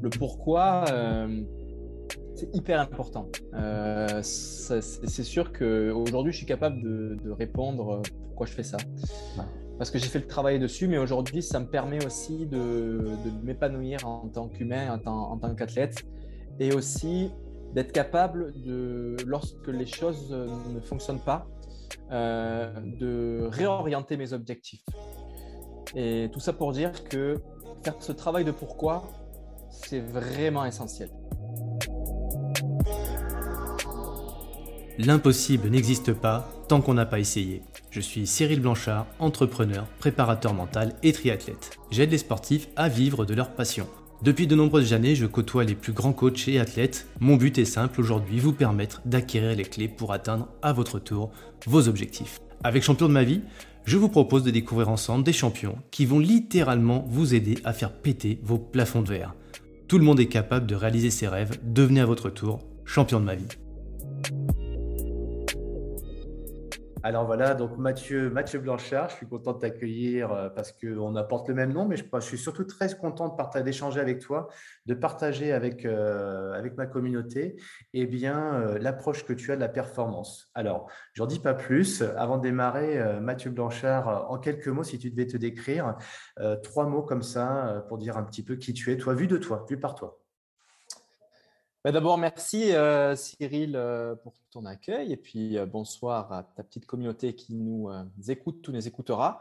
le pourquoi, c'est hyper important. c'est sûr qu'aujourd'hui, je suis capable de, répondre pourquoi je fais ça. Parce que j'ai fait le travail dessus, mais aujourd'hui, ça me permet aussi de, m'épanouir en tant qu'humain, en tant, en tant qu'athlète, et aussi d'être capable de, lorsque les choses ne fonctionnent pas, euh, de réorienter mes objectifs. Et tout ça pour dire que faire ce travail de pourquoi, c'est vraiment essentiel. L'impossible n'existe pas tant qu'on n'a pas essayé. Je suis Cyril Blanchard, entrepreneur, préparateur mental et triathlète. J'aide les sportifs à vivre de leur passion. Depuis de nombreuses années, je côtoie les plus grands coachs et athlètes. Mon but est simple aujourd'hui, vous permettre d'acquérir les clés pour atteindre à votre tour vos objectifs. Avec Champion de ma vie, je vous propose de découvrir ensemble des champions qui vont littéralement vous aider à faire péter vos plafonds de verre. Tout le monde est capable de réaliser ses rêves, devenez à votre tour champion de ma vie. Alors voilà, donc Mathieu, Mathieu Blanchard, je suis content de t'accueillir euh, parce qu'on apporte le même nom, mais je, suis surtout très content d'échanger avec toi, de partager avec, euh, ma communauté eh bien, euh, l'approche que tu as de la performance. Alors, j'en dis pas plus. Avant de démarrer, Mathieu Blanchard, en quelques mots, si tu devais te décrire, trois mots comme ça pour dire un petit peu qui tu es, toi, vu de toi, vu par toi. Bah, d'abord, merci euh, Cyril euh, pour ton accueil et puis euh, bonsoir à ta petite communauté qui nous écoute, tous nous écoutera.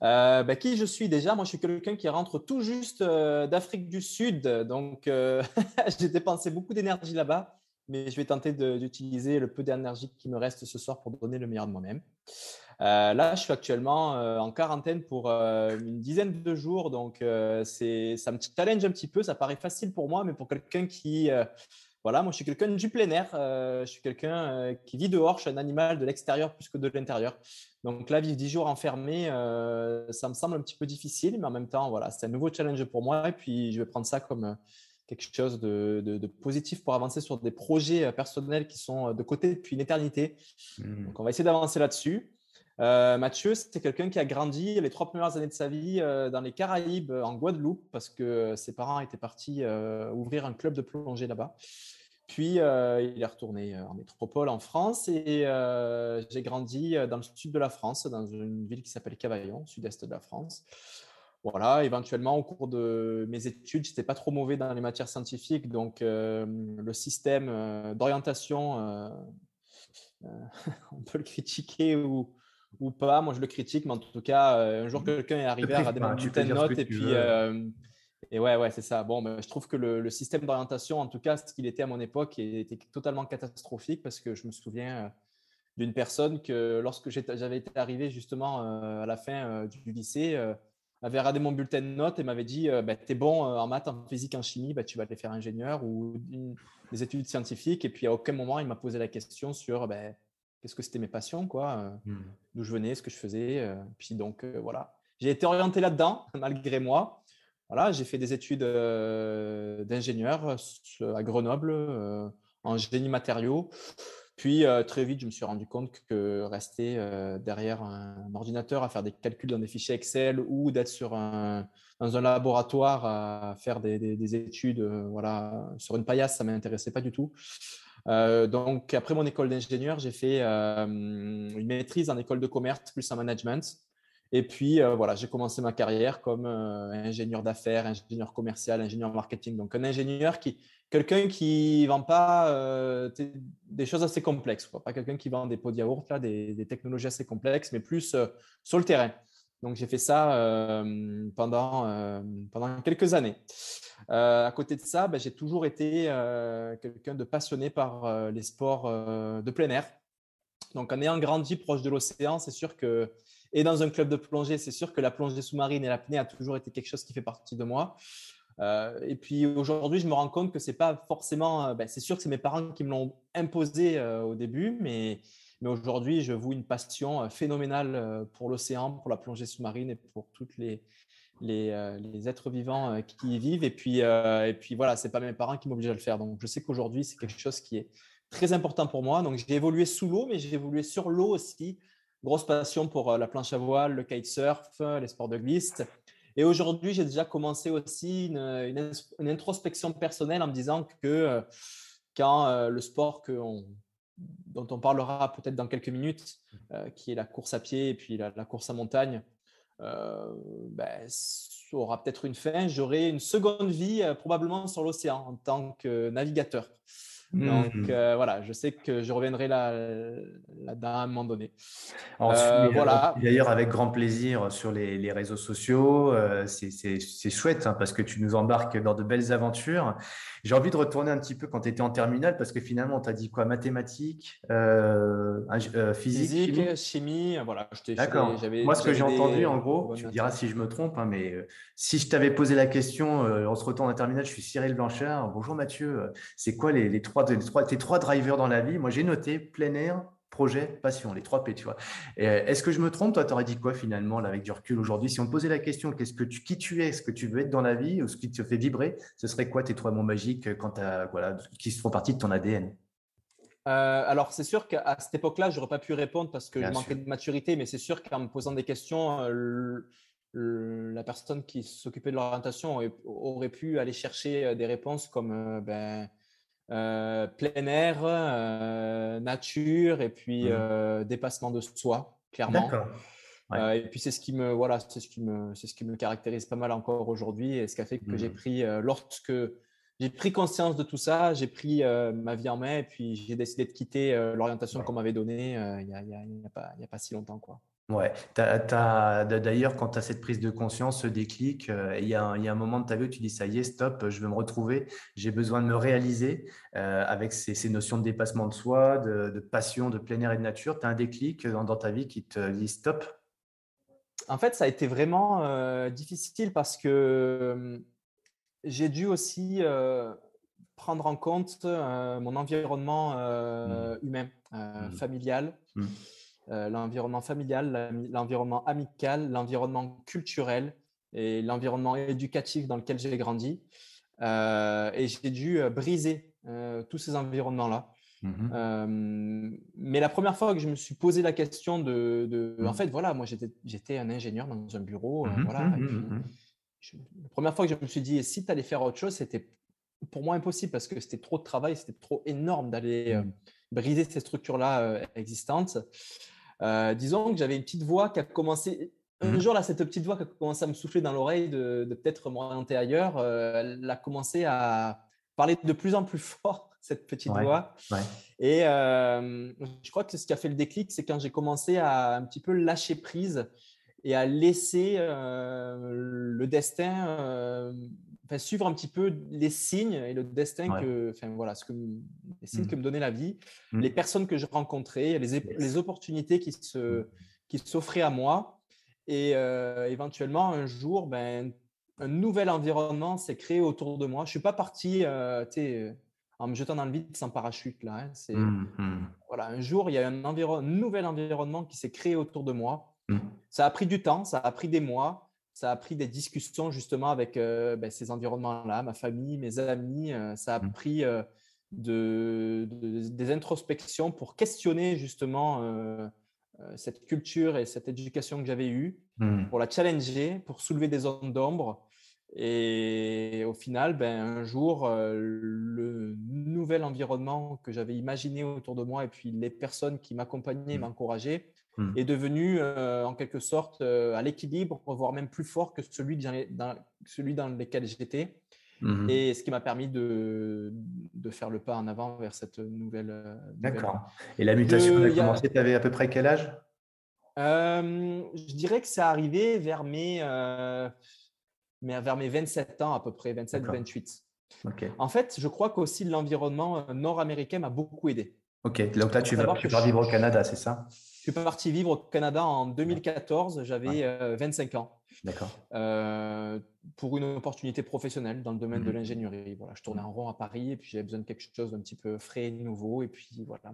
Bah, qui je suis déjà? Moi, je suis quelqu'un qui rentre tout juste d'Afrique du Sud, donc j'ai dépensé beaucoup d'énergie là-bas, mais je vais tenter d'utiliser le peu d'énergie qui me reste ce soir pour donner le meilleur de moi-même. Euh, là, je suis actuellement euh, en quarantaine pour euh, une dizaine de jours, donc c'est, ça me challenge un petit peu. Ça paraît facile pour moi, mais pour quelqu'un qui, voilà, moi je suis quelqu'un du plein air, je suis quelqu'un qui vit dehors, je suis un animal de l'extérieur plus que de l'intérieur. Donc là, vivre dix jours enfermé, ça me semble un petit peu difficile, mais en même temps, voilà, c'est un nouveau challenge pour moi, et puis je vais prendre ça comme quelque chose de, de, positif pour avancer sur des projets personnels qui sont de côté depuis une éternité. Mmh. Donc on va essayer d'avancer là-dessus. Euh, Mathieu, c'est quelqu'un qui a grandi les trois premières années de sa vie euh, dans les Caraïbes, en Guadeloupe, parce que ses parents étaient partis euh, ouvrir un club de plongée là-bas. Puis, il est retourné en métropole en France et j'ai grandi dans le sud de la France, dans une ville qui s'appelle Cavaillon, sud-est de la France. Voilà, éventuellement, au cours de mes études, je n'étais pas trop mauvais dans les matières scientifiques, donc le système d'orientation, on peut le critiquer ou, ou pas. Moi, je le critique, mais en tout cas, euh, un jour, mmh. quelqu'un est arrivé à rater une de notes et puis. Euh, et ouais, ouais, c'est ça. Bon, mais je trouve que le, système d'orientation, en tout cas, ce qu'il était à mon époque, était totalement catastrophique parce que je me souviens euh, d'une personne que lorsque j'avais été arrivé justement à la fin du lycée, avait regardé mon bulletin de notes et m'avait dit bah, Tu es bon en maths, en physique, en chimie, bah, tu vas aller faire ingénieur ou des études scientifiques. Et puis à aucun moment, il m'a posé la question sur bah, qu'est-ce que c'était mes passions, quoi, euh, mmh. d'où je venais, ce que je faisais. Euh, puis donc euh, voilà, j'ai été orienté là-dedans malgré moi. Voilà, j'ai fait des études d'ingénieur à Grenoble en génie matériaux. Puis très vite, je me suis rendu compte que rester derrière un, ordinateur à faire des calculs dans des fichiers Excel ou d'être sur un, dans un laboratoire à faire des, des études voilà, sur une paillasse, ça ne m'intéressait pas du tout. Euh, donc, après mon école d'ingénieur, j'ai fait euh, une maîtrise en école de commerce plus en management. Et puis, euh, voilà, j'ai commencé ma carrière comme ingénieur d'affaires, ingénieur commercial, ingénieur marketing. Donc, un ingénieur qui, quelqu'un qui ne vend pas des choses assez complexes, pas quelqu'un qui vend des pots de yaourt, là, des, des technologies assez complexes, mais plus sur le terrain. Donc, j'ai fait ça pendant, pendant quelques années. Euh, à côté de ça, ben, j'ai toujours été euh, quelqu'un de passionné par euh, les sports de plein air. Donc, en ayant grandi proche de l'océan, c'est sûr que, et dans un club de plongée, c'est sûr que la plongée sous-marine et l'apnée a toujours été quelque chose qui fait partie de moi. et puis aujourd'hui, je me rends compte que c'est pas forcément. Ben, c'est sûr que c'est mes parents qui me l'ont imposé au début, mais, mais aujourd'hui, je voue une passion phénoménale pour l'océan, pour la plongée sous-marine et pour toutes les, euh, les, êtres vivants euh, qui y vivent. Et puis, euh, et puis voilà, ce n'est pas mes parents qui m'obligent à le faire. Donc, je sais qu'aujourd'hui, c'est quelque chose qui est très important pour moi. Donc, j'ai évolué sous l'eau, mais j'ai évolué sur l'eau aussi. Grosse passion pour la planche à voile, le kitesurf, les sports de glisse. Et aujourd'hui, j'ai déjà commencé aussi une, introspection personnelle en me disant que quand le sport dont on parlera peut-être dans quelques minutes, qui est la course à pied et puis la, course à montagne, ben, aura peut-être une fin. J'aurai une seconde vie probablement sur l'océan en tant que navigateur. Donc mmh. euh, voilà, je sais que je reviendrai là, là à un moment donné. Euh, voilà. D'ailleurs, avec grand plaisir sur les, réseaux sociaux. Euh, c'est chouette hein, parce que tu nous embarques dans de belles aventures. J'ai envie de retourner un petit peu quand tu étais en terminale parce que finalement, tu as dit quoi? Mathématiques, physique, Physique, chimie, voilà. D'accord. Moi, ce que j'ai entendu, en gros, tu me diras si je me trompe, hein, mais si je t'avais posé la question, on se retourne en terminale, je suis Cyril Blanchard. Bonjour Mathieu, c'est quoi les, les trois tes trois drivers dans la vie. Moi, j'ai noté plein air, projet, passion, les trois P, tu vois. Euh, est-ce que je me trompe Toi, tu aurais dit quoi finalement, là, avec du recul aujourd'hui? Si on te posait la question, qu'est-ce que tu, qui tu es, ce que tu veux être dans la vie, ou ce qui te fait vibrer, ce serait quoi tes trois mots magiques quand voilà, qui font partie de ton ADN euh, alors, c'est sûr qu'à cette époque-là, je n'aurais pas pu répondre parce que je manquais de maturité, mais c'est sûr qu'en me posant des questions, euh, la personne qui s'occupait de l'orientation aurait, pu aller chercher des réponses comme ben, euh, plein air, euh, nature et puis mmh. euh, dépassement de soi, clairement. et puis c'est ce qui me voilà, c'est ce qui me c'est ce qui me caractérise pas mal encore aujourd'hui et ce qui a fait que j'ai mmh. pris lorsque j'ai pris conscience de tout ça, j'ai pris ma vie en main et puis j'ai décidé de quitter l'orientation qu'on m'avait donnée il n'y a, a, pas, a pas si longtemps quoi. Ouais, d'ailleurs, quand tu as cette prise de conscience, ce déclic, euh, il y, a un moment de ta vie où tu dis ça y est, stop, je veux me retrouver, j'ai besoin de me réaliser euh, avec ces, notions de dépassement de soi, de, passion, de plein air et de nature. Tu as un déclic dans, ta vie qui te dit stop? En fait, ça a été vraiment euh, difficile parce que j'ai dû aussi prendre en compte mon environnement mmh. humain, mmh. familial. Mmh. Euh, l'environnement familial, l'environnement amical, l'environnement culturel et l'environnement éducatif dans lequel j'ai grandi. Euh, et j'ai dû euh, briser tous ces environnements-là. Mmh mais la première fois que je me suis posé la question de, en mmh. fait, voilà, moi j'étais un ingénieur dans un bureau, mmh voilà. la première fois que je me suis dit, si tu allais faire autre chose, c'était pour moi impossible parce que c'était trop de travail, c'était trop énorme d'aller briser ces structures-là existantes. Euh, disons que j'avais une petite voix qui a commencé. Un mmh. jour, là, cette petite voix qui a commencé à me souffler dans l'oreille de, peut-être m'orienter ailleurs, euh, elle a commencé à parler de plus en plus fort, cette petite voix. Et euh, je crois que ce qui a fait le déclic, c'est quand j'ai commencé à un petit peu lâcher prise et à laisser le destin suivre un petit peu les signes et le destin que, enfin voilà, ce que les signes mmh. que me donnait la vie, mmh. les personnes que je rencontrais, les, les opportunités qui se mmh. qui s'offraient à moi, et euh, éventuellement un jour, ben un nouvel environnement s'est créé autour de moi. Je suis pas parti, euh, euh, en me jetant dans le vide sans parachute là. Hein. c'est voilà, un jour il y a un, un nouvel environnement qui s'est créé autour de moi. Ça a pris du temps, ça a pris des mois ça a pris des discussions justement avec euh, ben, ces environnements-là, ma famille, mes amis. Euh, ça a mmh. pris euh, de, des introspections pour questionner justement cette culture et cette éducation que j'avais eue, mmh. pour la challenger, pour soulever des zones d'ombre. Et au final, ben, un jour, le nouvel environnement que j'avais imaginé autour de moi et puis les personnes qui m'accompagnaient, mmh. m'encourageaient, Mmh. est devenu euh, en quelque sorte euh, à l'équilibre, voire même plus fort que celui dans, celui dans lequel j'étais. Mmh. Et ce qui m'a permis de, de, faire le pas en avant vers cette nouvelle. Euh, D'accord. Et la mutation a commencé, tu avais à peu près quel âge? Je dirais que c'est arrivé vers mes, vers mes 27 ans à peu près, 27-28. En fait, je crois qu'aussi l'environnement nord-américain m'a beaucoup aidé. Ok, donc là, tu vas, tu vas vivre au Canada, c'est ça? Suis parti vivre au Canada en 2014, j'avais 25 euh, ans. D'accord. Euh, pour une opportunité professionnelle dans le domaine de mmh. l'ingénierie. Voilà, je tournais en rond à Paris et puis j'avais besoin de quelque chose d'un petit peu frais et nouveau. Et puis voilà,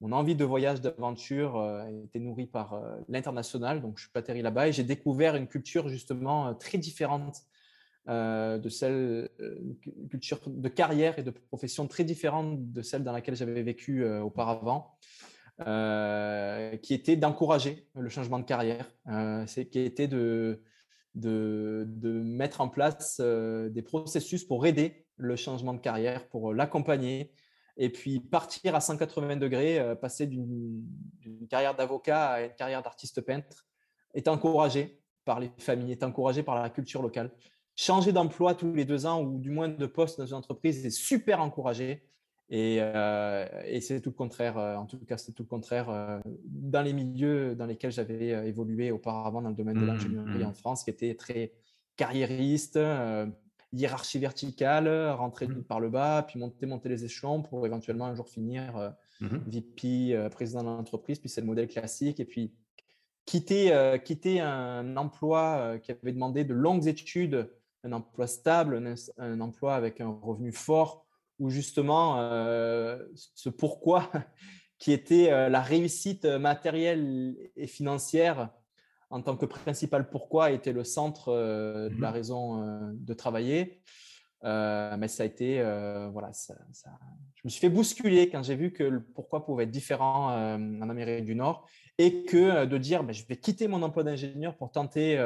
mon, envie de voyage, d'aventure euh, était nourrie par l'international. Donc je suis atterri là-bas et j'ai découvert une culture justement très différente de celle, une culture de carrière et de profession très différente de celle dans laquelle j'avais vécu auparavant. Euh, qui était d'encourager le changement de carrière, euh, qui était de, de, mettre en place des processus pour aider le changement de carrière, pour l'accompagner, et puis partir à 180 degrés, passer d'une carrière d'avocat à une carrière d'artiste peintre, est encouragé par les familles, est encouragé par la culture locale. Changer d'emploi tous les deux ans ou du moins de poste dans une entreprise est super encouragé. Euh, et, c'est tout le contraire, euh, en tout cas, c'est tout le contraire euh, dans les milieux dans lesquels j'avais évolué auparavant dans le domaine de mmh, l'ingénierie en mmh. France, qui était très carriériste, hiérarchie verticale, rentrer mmh. par le bas, puis monter, monter les échelons pour éventuellement un jour finir VP, président de l'entreprise, puis c'est le modèle classique. Et puis quitter, quitter un emploi qui avait demandé de longues études, un emploi stable, un emploi avec un revenu fort où justement euh, ce pourquoi qui était euh, la réussite matérielle et financière en tant que principal pourquoi était le centre euh, de la mmh raison de travailler. mais ça a été, voilà, ça, je me suis fait bousculer quand j'ai vu que le pourquoi pouvait être différent en Amérique du Nord et que de dire ben, je vais quitter mon emploi d'ingénieur pour tenter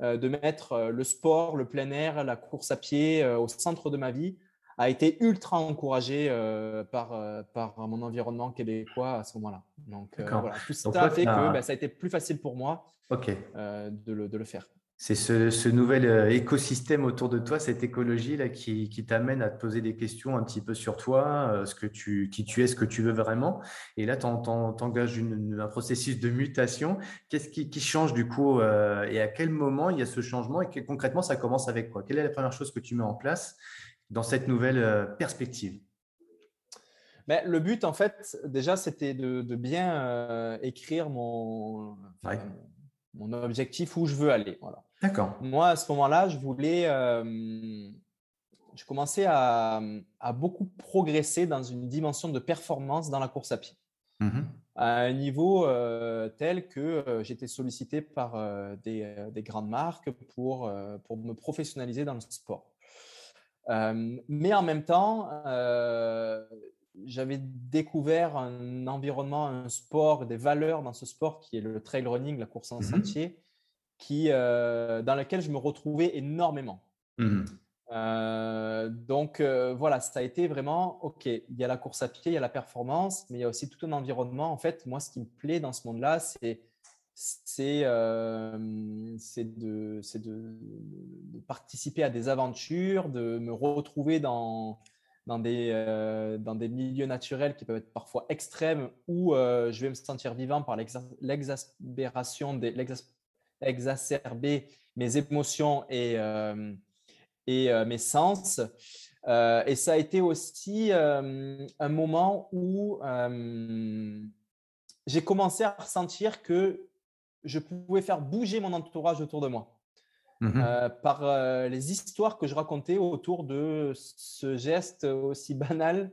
de mettre le sport, le plein air, la course à pied au centre de ma vie a été ultra encouragé euh, par, euh, par mon environnement québécois à ce moment-là. Donc, euh, voilà, tout ça a fait que bah, ça a été plus facile pour moi de, le, de, le, faire. C'est ce, ce, nouvel écosystème autour de toi, cette écologie là, qui, qui t'amène à te poser des questions un petit peu sur toi, ce que tu, qui tu es, ce que tu veux vraiment. Et là, tu engages un processus de mutation. Qu'est-ce qui, qui, change du coup et à quel moment il y a ce changement et concrètement, ça commence avec quoi? Quelle est la première chose que tu mets en place dans cette nouvelle euh, perspective ben, Le but, en fait, déjà, c'était de, bien euh, écrire mon, mon objectif où je veux aller. Voilà. D'accord. Moi, à ce moment-là, je voulais. Euh, je commençais à, à, beaucoup progresser dans une dimension de performance dans la course à pied. Mmh à un niveau tel que j'étais sollicité par des, des, grandes marques pour, pour me professionnaliser dans le sport. Euh, mais en même temps, euh, j'avais découvert un environnement, un sport, des valeurs dans ce sport qui est le trail running, la course en mmh sentier, qui, euh, dans lequel je me retrouvais énormément. Mmh donc voilà, ça a été vraiment, OK, il y a la course à pied, il y a la performance, mais il y a aussi tout un environnement. En fait, moi, ce qui me plaît dans ce monde-là, c'est c'est euh, de, de, de, participer à des aventures, de me retrouver dans, dans, des, euh, dans des milieux naturels qui peuvent être parfois extrêmes où euh, je vais me sentir vivant par l'exaspération, exacerber mes émotions et, et mes sens. et ça a été aussi un moment où j'ai commencé à ressentir que je pouvais faire bouger mon entourage autour de moi. Mmh euh, par euh, les histoires que je racontais autour de ce geste aussi banal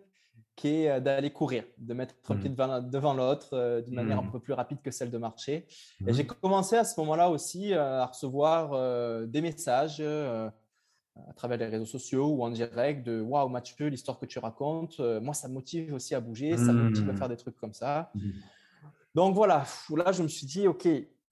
qu'est euh, d'aller courir, de mettre un pied mmh. devant, l'autre d'une manière un peu plus rapide que celle de marcher. Et j'ai commencé à ce moment-là aussi à recevoir des messages à travers les réseaux sociaux ou en direct de Waouh, Mathieu, l'histoire que tu racontes, moi, ça me motive aussi à bouger, ça me motive à faire des trucs comme ça. Donc voilà, là, je me suis dit, OK,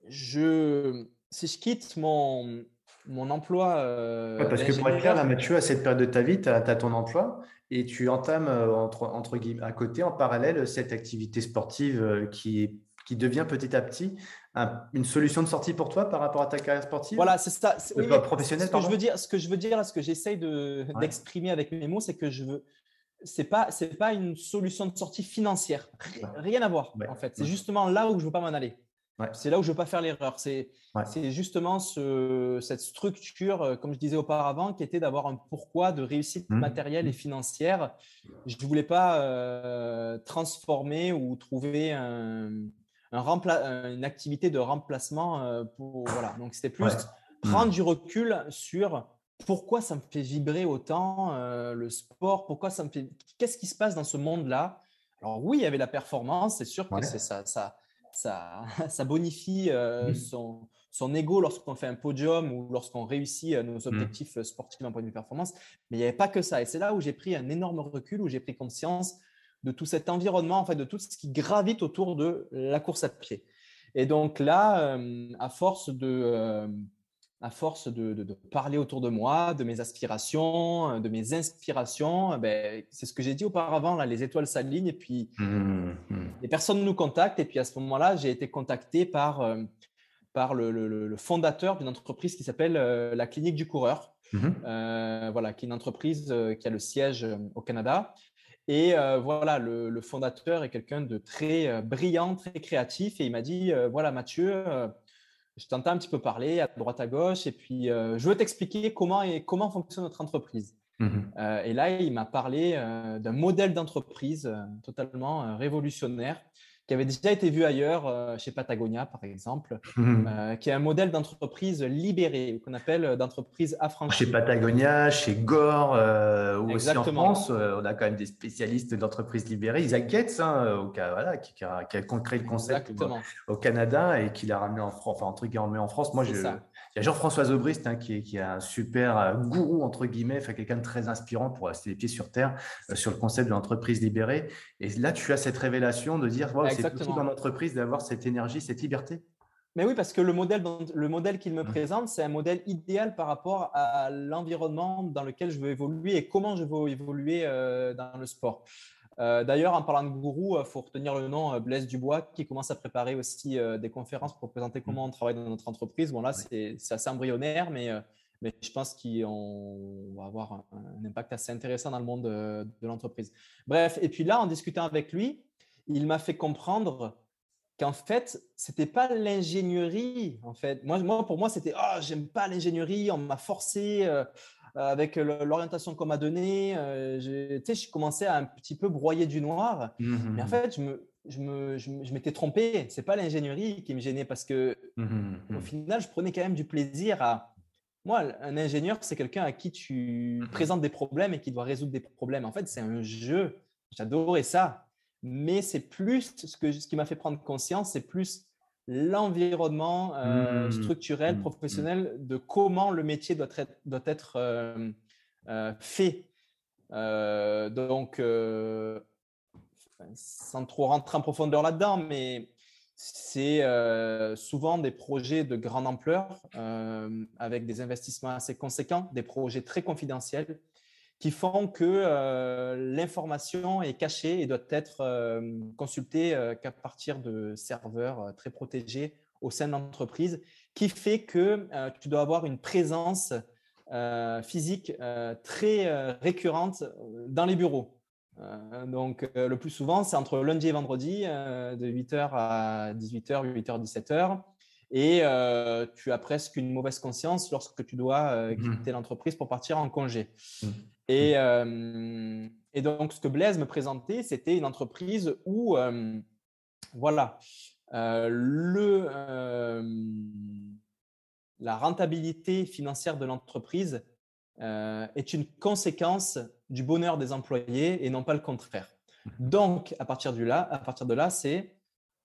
je, si je quitte mon, mon emploi. Euh, parce que pour être clair, là, Mathieu, à cette période de ta vie, tu as, ton emploi et tu entames euh, entre, entre guillemets, à côté, en parallèle, cette activité sportive euh, qui, qui devient petit à petit une solution de sortie pour toi par rapport à ta carrière sportive? Voilà, c'est ça. Oui, professionnel, ce que je veux dire, ce que je veux dire, ce que j'essaye d'exprimer avec mes mots, c'est que je veux. C'est pas, c'est pas une solution de sortie financière. Rien à voir, en fait. C'est justement là où je veux pas m'en aller. C'est là où je ne veux pas faire l'erreur. C'est justement cette structure, euh, comme je disais auparavant, qui était d'avoir un pourquoi de réussite mmh. matérielle et financière. Je ne voulais pas euh, transformer ou trouver un, une activité de remplacement. Euh, pour, voilà. Donc, c'était plus prendre mmh. du recul sur pourquoi ça me fait vibrer autant le sport, pourquoi ça me fait. Qu'est-ce qui se passe dans ce monde-là? Alors, oui, il y avait la performance, c'est sûr que c'est ça. ça ça, bonifie euh, son, son ego lorsqu'on fait un podium ou lorsqu'on réussit euh, nos mmh. objectifs euh, sportifs d'un point de vue performance. Mais il n'y avait pas que ça. Et c'est là où j'ai pris un énorme recul, où j'ai pris conscience de tout cet environnement, en fait, de tout ce qui gravite autour de la course à pied. Et donc là, à force de, à force de, parler autour de moi, de mes aspirations, de mes inspirations, ben, c'est ce que j'ai dit auparavant, là, les étoiles s'alignent et puis mmh, mmh. les personnes nous contactent. Et puis à ce moment-là, j'ai été contacté par, euh, par le, fondateur d'une entreprise qui s'appelle euh, la Clinique du Coureur, mmh. euh, voilà, qui est une entreprise qui a le siège au Canada. Et voilà, le, le, fondateur est quelqu'un de très brillant, très créatif. Et il m'a dit, voilà Mathieu, je t'entends un petit peu parler à droite à gauche et puis euh, je veux t'expliquer comment, et, comment fonctionne notre entreprise. Mhm. Euh, et là, il m'a parlé euh, d'un modèle d'entreprise totalement révolutionnaire qui avait déjà été vu ailleurs, euh, chez Patagonia par exemple, mhm. euh, qui est un modèle d'entreprise libérée, qu'on appelle euh, d'entreprise affranchie. Chez Patagonia, chez Gore, ou aussi en France, on a quand même des spécialistes d'entreprises libérées. Isaac Getz, hein, au cas, voilà, qui, a, qui, a, créé le concept au, Canada et qui l'a ramené en France, enfin, en France. Moi, je, il y a Jean-François Aubrist hein, qui, est, qui, un super euh, gourou, entre guillemets, quelqu'un de très inspirant pour rester les pieds sur terre euh, sur le concept de l'entreprise libérée. Et là, tu as cette révélation de dire wow, c'est possible dans l'entreprise d'avoir cette énergie, cette liberté. Mais oui, parce que le modèle, le modèle qu'il me mmh. présente, c'est un modèle idéal par rapport à l'environnement dans lequel je veux évoluer et comment je veux évoluer euh, dans le sport. Euh, d'ailleurs, en parlant de gourou, il euh, faut retenir le nom euh, Blaise Dubois qui commence à préparer aussi des conférences pour présenter comment on travaille dans notre entreprise. Bon, là, c'est assez embryonnaire, mais, mais je pense qu'on va avoir un, impact assez intéressant dans le monde de, l'entreprise. Bref, et puis là, en discutant avec lui, il m'a fait comprendre qu'en fait, ce n'était pas l'ingénierie. En fait, moi, moi, pour moi, c'était oh, j'aime pas l'ingénierie, on m'a forcé. Euh, avec l'orientation qu'on m'a donnée, euh, je commençais à un petit peu broyer du noir. Mmh, mmh, Mais en fait, je me, je me, je m'étais trompé. C'est pas l'ingénierie qui me gênait parce que au final, je prenais quand même du plaisir à. Moi, un ingénieur, c'est quelqu'un à qui tu présentes des problèmes et qui doit résoudre des problèmes. En fait, c'est un jeu. J'adorais ça. Mais c'est plus ce, que, ce qui m'a fait prendre conscience, c'est plus l'environnement euh, mmh. structurel, mmh. professionnel, de comment le métier doit être, doit être euh, euh, fait. donc, sans trop rentrer en profondeur là-dedans, mais c'est souvent des projets de grande ampleur avec des investissements assez conséquents, des projets très confidentiels qui font que euh, l'information est cachée et doit être euh, consultée euh, qu'à partir de serveurs très protégés au sein de l'entreprise, qui fait que tu dois avoir une présence physique très récurrente dans les bureaux. donc, le plus souvent, c'est entre lundi et vendredi, de 8h à 18h, 8h, 17h. Et tu as presque une mauvaise conscience lorsque tu dois mmh. quitter l'entreprise pour partir en congé. Mmh. Et, euh, et, donc, ce que Blaise me présentait, c'était une entreprise où, euh, voilà, euh, le, la rentabilité financière de l'entreprise est une conséquence du bonheur des employés et non pas le contraire. Mmh. Donc, à partir, du là, à partir de là, c'est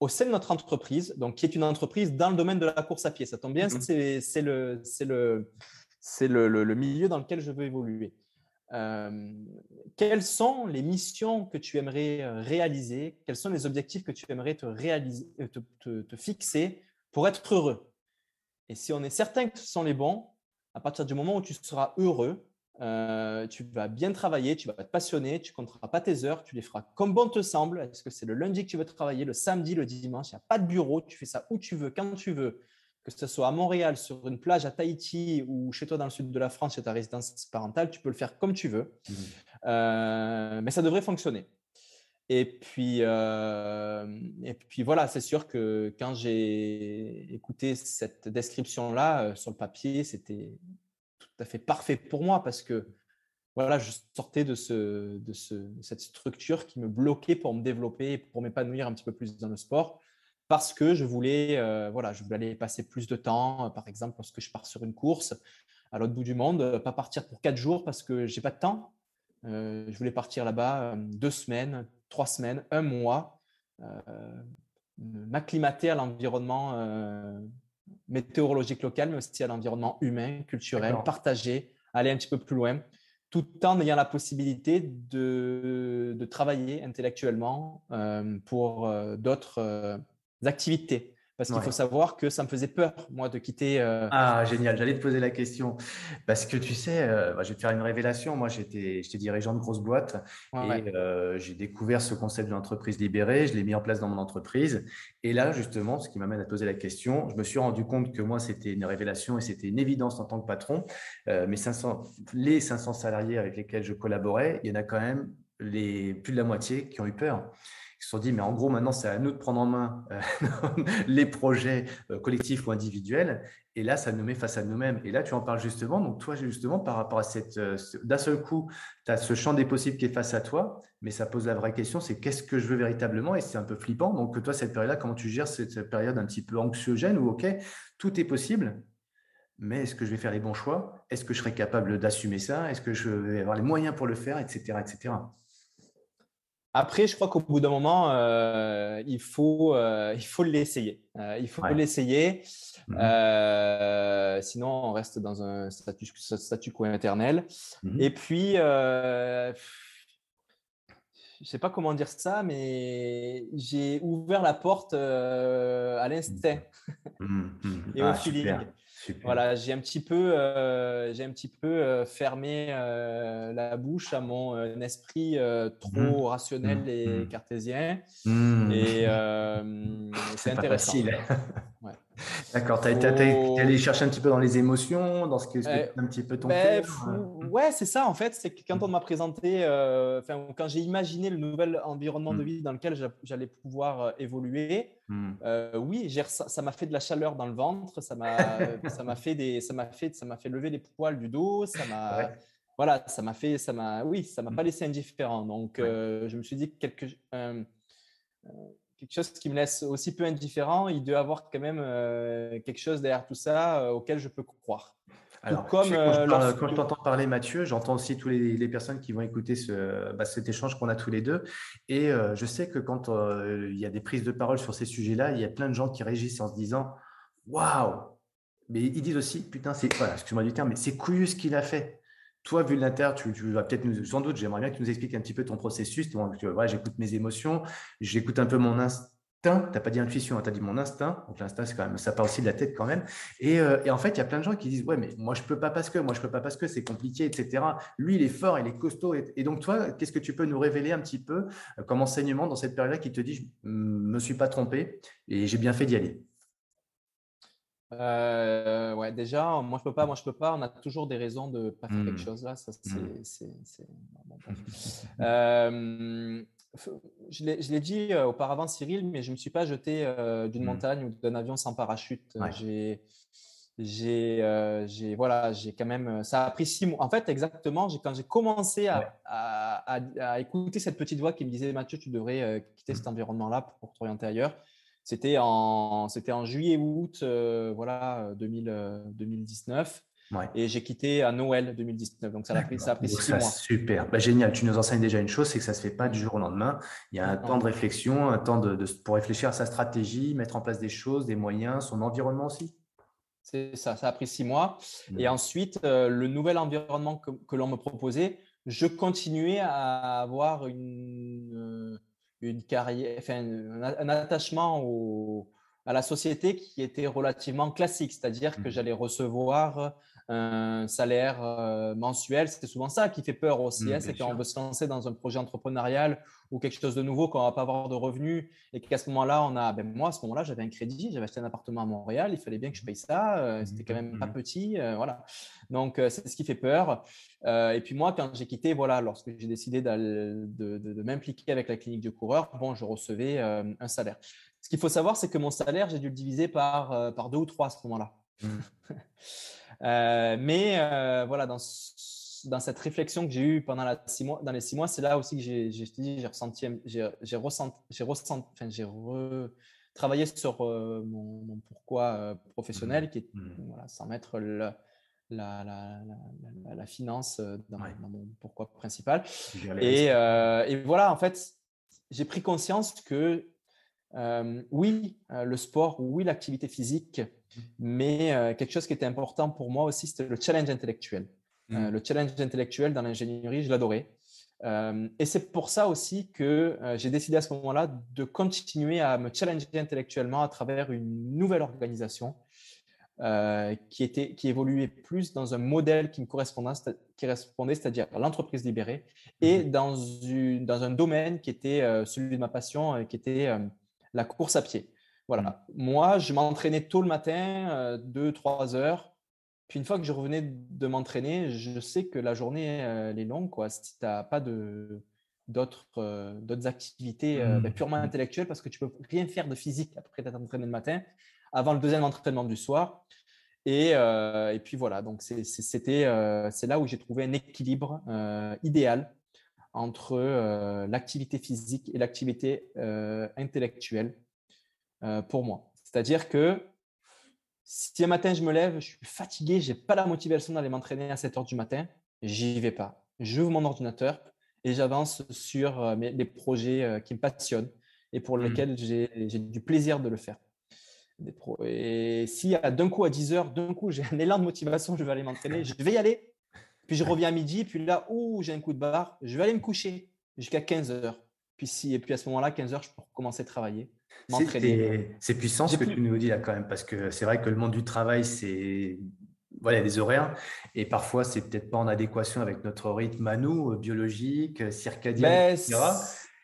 au sein de notre entreprise, donc qui est une entreprise dans le domaine de la course à pied. Ça tombe bien, mmh. c'est le, le, le, le, milieu dans lequel je veux évoluer. Euh, quelles sont les missions que tu aimerais euh, réaliser? Quels sont les objectifs que tu aimerais te, réaliser, euh, te, fixer pour être heureux? Et si on est certain que ce sont les bons, à partir du moment où tu seras heureux, tu vas bien travailler, tu vas être passionné, tu ne compteras pas tes heures, tu les feras comme bon te semble. Est-ce que c'est le lundi que tu veux travailler, le samedi, le dimanche? Il n'y a pas de bureau, tu fais ça où tu veux, quand tu veux que ce soit à Montréal, sur une plage à Tahiti ou chez toi dans le sud de la France, chez ta résidence parentale, tu peux le faire comme tu veux. Mmh. Euh, mais ça devrait fonctionner. Et puis, euh, et puis voilà, c'est sûr que quand j'ai écouté cette description-là euh, sur le papier, c'était fait parfait pour moi parce que voilà, je sortais de, ce, de, ce, cette structure qui me bloquait pour me développer, pour m'épanouir un petit peu plus dans le sport parce que je voulais, euh, voilà, je voulais aller passer plus de temps, euh, par exemple, lorsque je pars sur une course à l'autre bout du monde, euh, pas partir pour quatre jours parce que j'ai pas de temps. je voulais partir là-bas deux semaines, trois semaines, un mois, m'acclimater à l'environnement météorologique local, mais aussi à l'environnement humain, culturel, partager, aller un petit peu plus loin, tout en ayant la possibilité de, de travailler intellectuellement pour d'autres activités. Parce qu'il faut savoir que ça me faisait peur, moi, de quitter. Euh, ah, génial. J'allais te poser la question. Parce que tu sais, euh, bah, je vais te faire une révélation. Moi, j'étais dirigeant de grosse boîte et euh, j'ai découvert ce concept d'entreprise libérée. Je l'ai mis en place dans mon entreprise. Et là, justement, ce qui m'amène à te poser la question, je me suis rendu compte que moi, c'était une révélation et c'était une évidence en tant que patron. 500, les 500 salariés avec lesquels je collaborais, il y en a quand même les, plus de la moitié qui ont eu peur ils se sont dit, mais en gros, maintenant, c'est à nous de prendre en main euh, les projets euh, collectifs ou individuels. Et là, ça nous met face à nous-mêmes. Et là, tu en parles justement. Donc, toi, justement, par rapport à cette. Euh, d'un seul coup, tu as ce champ des possibles qui est face à toi, mais ça pose la vraie question c'est qu'est-ce que je veux véritablement? Et c'est un peu flippant. Donc, toi, cette période-là, comment tu gères cette période un petit peu anxiogène où, OK, tout est possible, mais est-ce que je vais faire les bons choix? Est-ce que je serai capable d'assumer ça? Est-ce que je vais avoir les moyens pour le faire, etc., etc. Après, je crois qu'au bout d'un moment, euh, il faut euh, il faut l'essayer. Euh, il faut l'essayer. Mmh sinon, on reste dans un statu, statu quo éternel. Mmh Et puis, je ne sais pas comment dire ça, mais j'ai ouvert la porte à l'instinct. Mmh et au ah, feeling. Voilà, j'ai un petit peu, euh, j'ai un petit peu euh, fermé euh, la bouche à mon esprit trop mmh. rationnel mmh. et mmh. cartésien. Et c'est intéressant. Facile. Ouais. D'accord, tu es, allé chercher un petit peu dans les émotions, dans ce que, c'est un petit peu ton ben, Ouais, c'est ça en fait. C'est que quand on m'a présenté, euh, quand j'ai imaginé le nouvel environnement de mm. vie dans lequel j'allais pouvoir euh, évoluer, mm. euh, oui, ça m'a fait de la chaleur dans le ventre, ça m'a fait des, ça m'a fait, ça m'a fait lever les poils du dos, ça m'a, voilà, ça m'a fait, ça m'a, oui, ça m'a mm. pas laissé indifférent. Donc, je me suis dit quelque quelque chose qui me laisse aussi peu indifférent, il doit y avoir quand même euh, quelque chose derrière tout ça euh, auquel je peux croire. Alors, comme, euh, quand, je t'entends parler, Mathieu, j'entends aussi toutes les, personnes qui vont écouter ce, bah, cet échange qu'on a tous les deux. Et je sais que quand il y a des prises de parole sur ces sujets-là, il y a plein de gens qui réagissent en se disant Waouh Mais ils disent aussi Putain, c'est, voilà, excuse-moi du terme, mais c'est couillu ce qu'il a fait. Toi, vu de l'intérieur, tu, vas peut-être nous, sans doute, j'aimerais bien que tu nous expliques un petit peu ton processus. Donc, j'écoute mes émotions, j'écoute un peu mon instinct. Tu n'as pas dit intuition, hein, tu as dit mon instinct. Donc, l'instinct, c'est quand même, ça part aussi de la tête quand même. Euh, et, en fait, il y a plein de gens qui disent Ouais, mais moi, je ne peux pas parce que, moi, je ne peux pas parce que c'est compliqué, etc. Lui, il est fort, il est costaud. Et, donc, toi, qu'est-ce que tu peux nous révéler un petit peu euh, comme enseignement dans cette période-là qui te dit Je ne me suis pas trompé et j'ai bien fait d'y aller? Euh, ouais, déjà, moi je peux pas, moi je peux pas. On a toujours des raisons de pas faire quelque mmh. chose là. Ça, c'est, mmh. euh, je l'ai dit euh, auparavant, Cyril, mais je me suis pas jeté euh, d'une mmh. montagne ou d'un avion sans parachute. J'ai, j'ai, j'ai, voilà, j'ai quand même. Ça a pris six mois. En fait, exactement, quand j'ai commencé à, à, à, écouter cette petite voix qui me disait Mathieu, tu devrais quitter cet environnement-là pour t'orienter ailleurs c'était en, c'était en juillet-août euh, voilà, 2000, 2019. Euh, Et j'ai quitté à Noël 2019. Donc, ça a pris, ça a pris six mois. Super. Bah, génial. Tu nous enseignes déjà une chose, c'est que ça ne se fait pas du jour au lendemain. Il y a un temps de réflexion, un temps de, pour réfléchir à sa stratégie, mettre en place des choses, des moyens, son environnement aussi. C'est ça. Ça a pris six mois. Et mmh. ensuite, euh, le nouvel environnement que, que l'on me proposait, je continuais à avoir une une carrière, enfin, un, attachement au, à la société qui était relativement classique, c'est-à-dire que mmh. j'allais recevoir un salaire euh, mensuel. C'était souvent ça qui fait peur aussi, mmh, hein, c'est quand on veut se lancer dans un projet entrepreneurial ou quelque chose de nouveau, qu'on ne va pas avoir de revenus et qu'à ce moment-là, on a, ben moi, à ce moment-là, j'avais un crédit, j'avais acheté un appartement à Montréal, il fallait bien que je paye ça, euh, c'était quand même pas mmh. petit, euh, voilà. Donc, c'est ce qui fait peur. et puis moi, quand j'ai quitté, voilà, lorsque j'ai décidé de, de m'impliquer avec la clinique du coureur, bon, je recevais un salaire. Ce qu'il faut savoir, c'est que mon salaire, j'ai dû le diviser par, par deux ou trois à ce moment-là. Mmh. Euh, mais euh, voilà, dans, dans, cette réflexion que j'ai eue pendant la six mois, dans les six mois, c'est là aussi que j'ai j'ai ressenti, j'ai ressenti, j'ai ressenti, enfin, j'ai travaillé sur euh, mon, pourquoi professionnel, mmh. qui est, mmh. voilà, sans mettre le, la, la, la, la, finance dans, mon pourquoi principal. Et, et, voilà, en fait, j'ai pris conscience que oui, le sport, oui, l'activité physique, mais euh, quelque chose qui était important pour moi aussi, c'était le challenge intellectuel. mmh. le challenge intellectuel dans l'ingénierie, je l'adorais. et c'est pour ça aussi que j'ai décidé à ce moment-là de continuer à me challenger intellectuellement à travers une nouvelle organisation euh, qui, était, qui évoluait plus dans un modèle qui me correspondait, qui c'est-à-dire l'entreprise libérée, et mmh dans, une, dans un domaine qui était euh, celui de ma passion, euh, qui était la course à pied. Voilà. Mmh. Moi, je m'entraînais tôt le matin, 2-3 heures. Puis une fois que je revenais de m'entraîner, je sais que la journée elle est longue. Quoi. Si tu n'as pas de, d'autres, d'autres activités ben, mmh. purement intellectuelles, parce que tu peux rien faire de physique après t'être entraîné le matin, avant le deuxième entraînement du soir. Et, euh, et puis voilà, donc c'était, euh, c'est là où j'ai trouvé un équilibre euh, idéal entre l'activité physique et l'activité intellectuelle pour moi. C'est-à-dire que si un matin je me lève, je suis fatigué, j'ai pas la motivation d'aller m'entraîner à 7 heures du matin, j'y vais pas. J'ouvre mon ordinateur et j'avance sur mes, les projets qui me passionnent et pour mmh. lesquels j'ai du plaisir de le faire. Et si d'un coup à 10 heures, d'un coup j'ai un élan de motivation, je vais aller m'entraîner, je vais y aller. Puis je reviens à midi, puis là, où j'ai un coup de barre, je vais aller me coucher jusqu'à 15 heures. Puis si, et puis à ce moment-là, 15 heures, je peux commencer à travailler. C'est puissant ce que tu nous dis là quand même, parce que c'est vrai que le monde du travail, c'est voilà, des horaires. Et parfois, c'est peut-être pas en adéquation avec notre rythme à nous, biologique, circadien, ben, etc.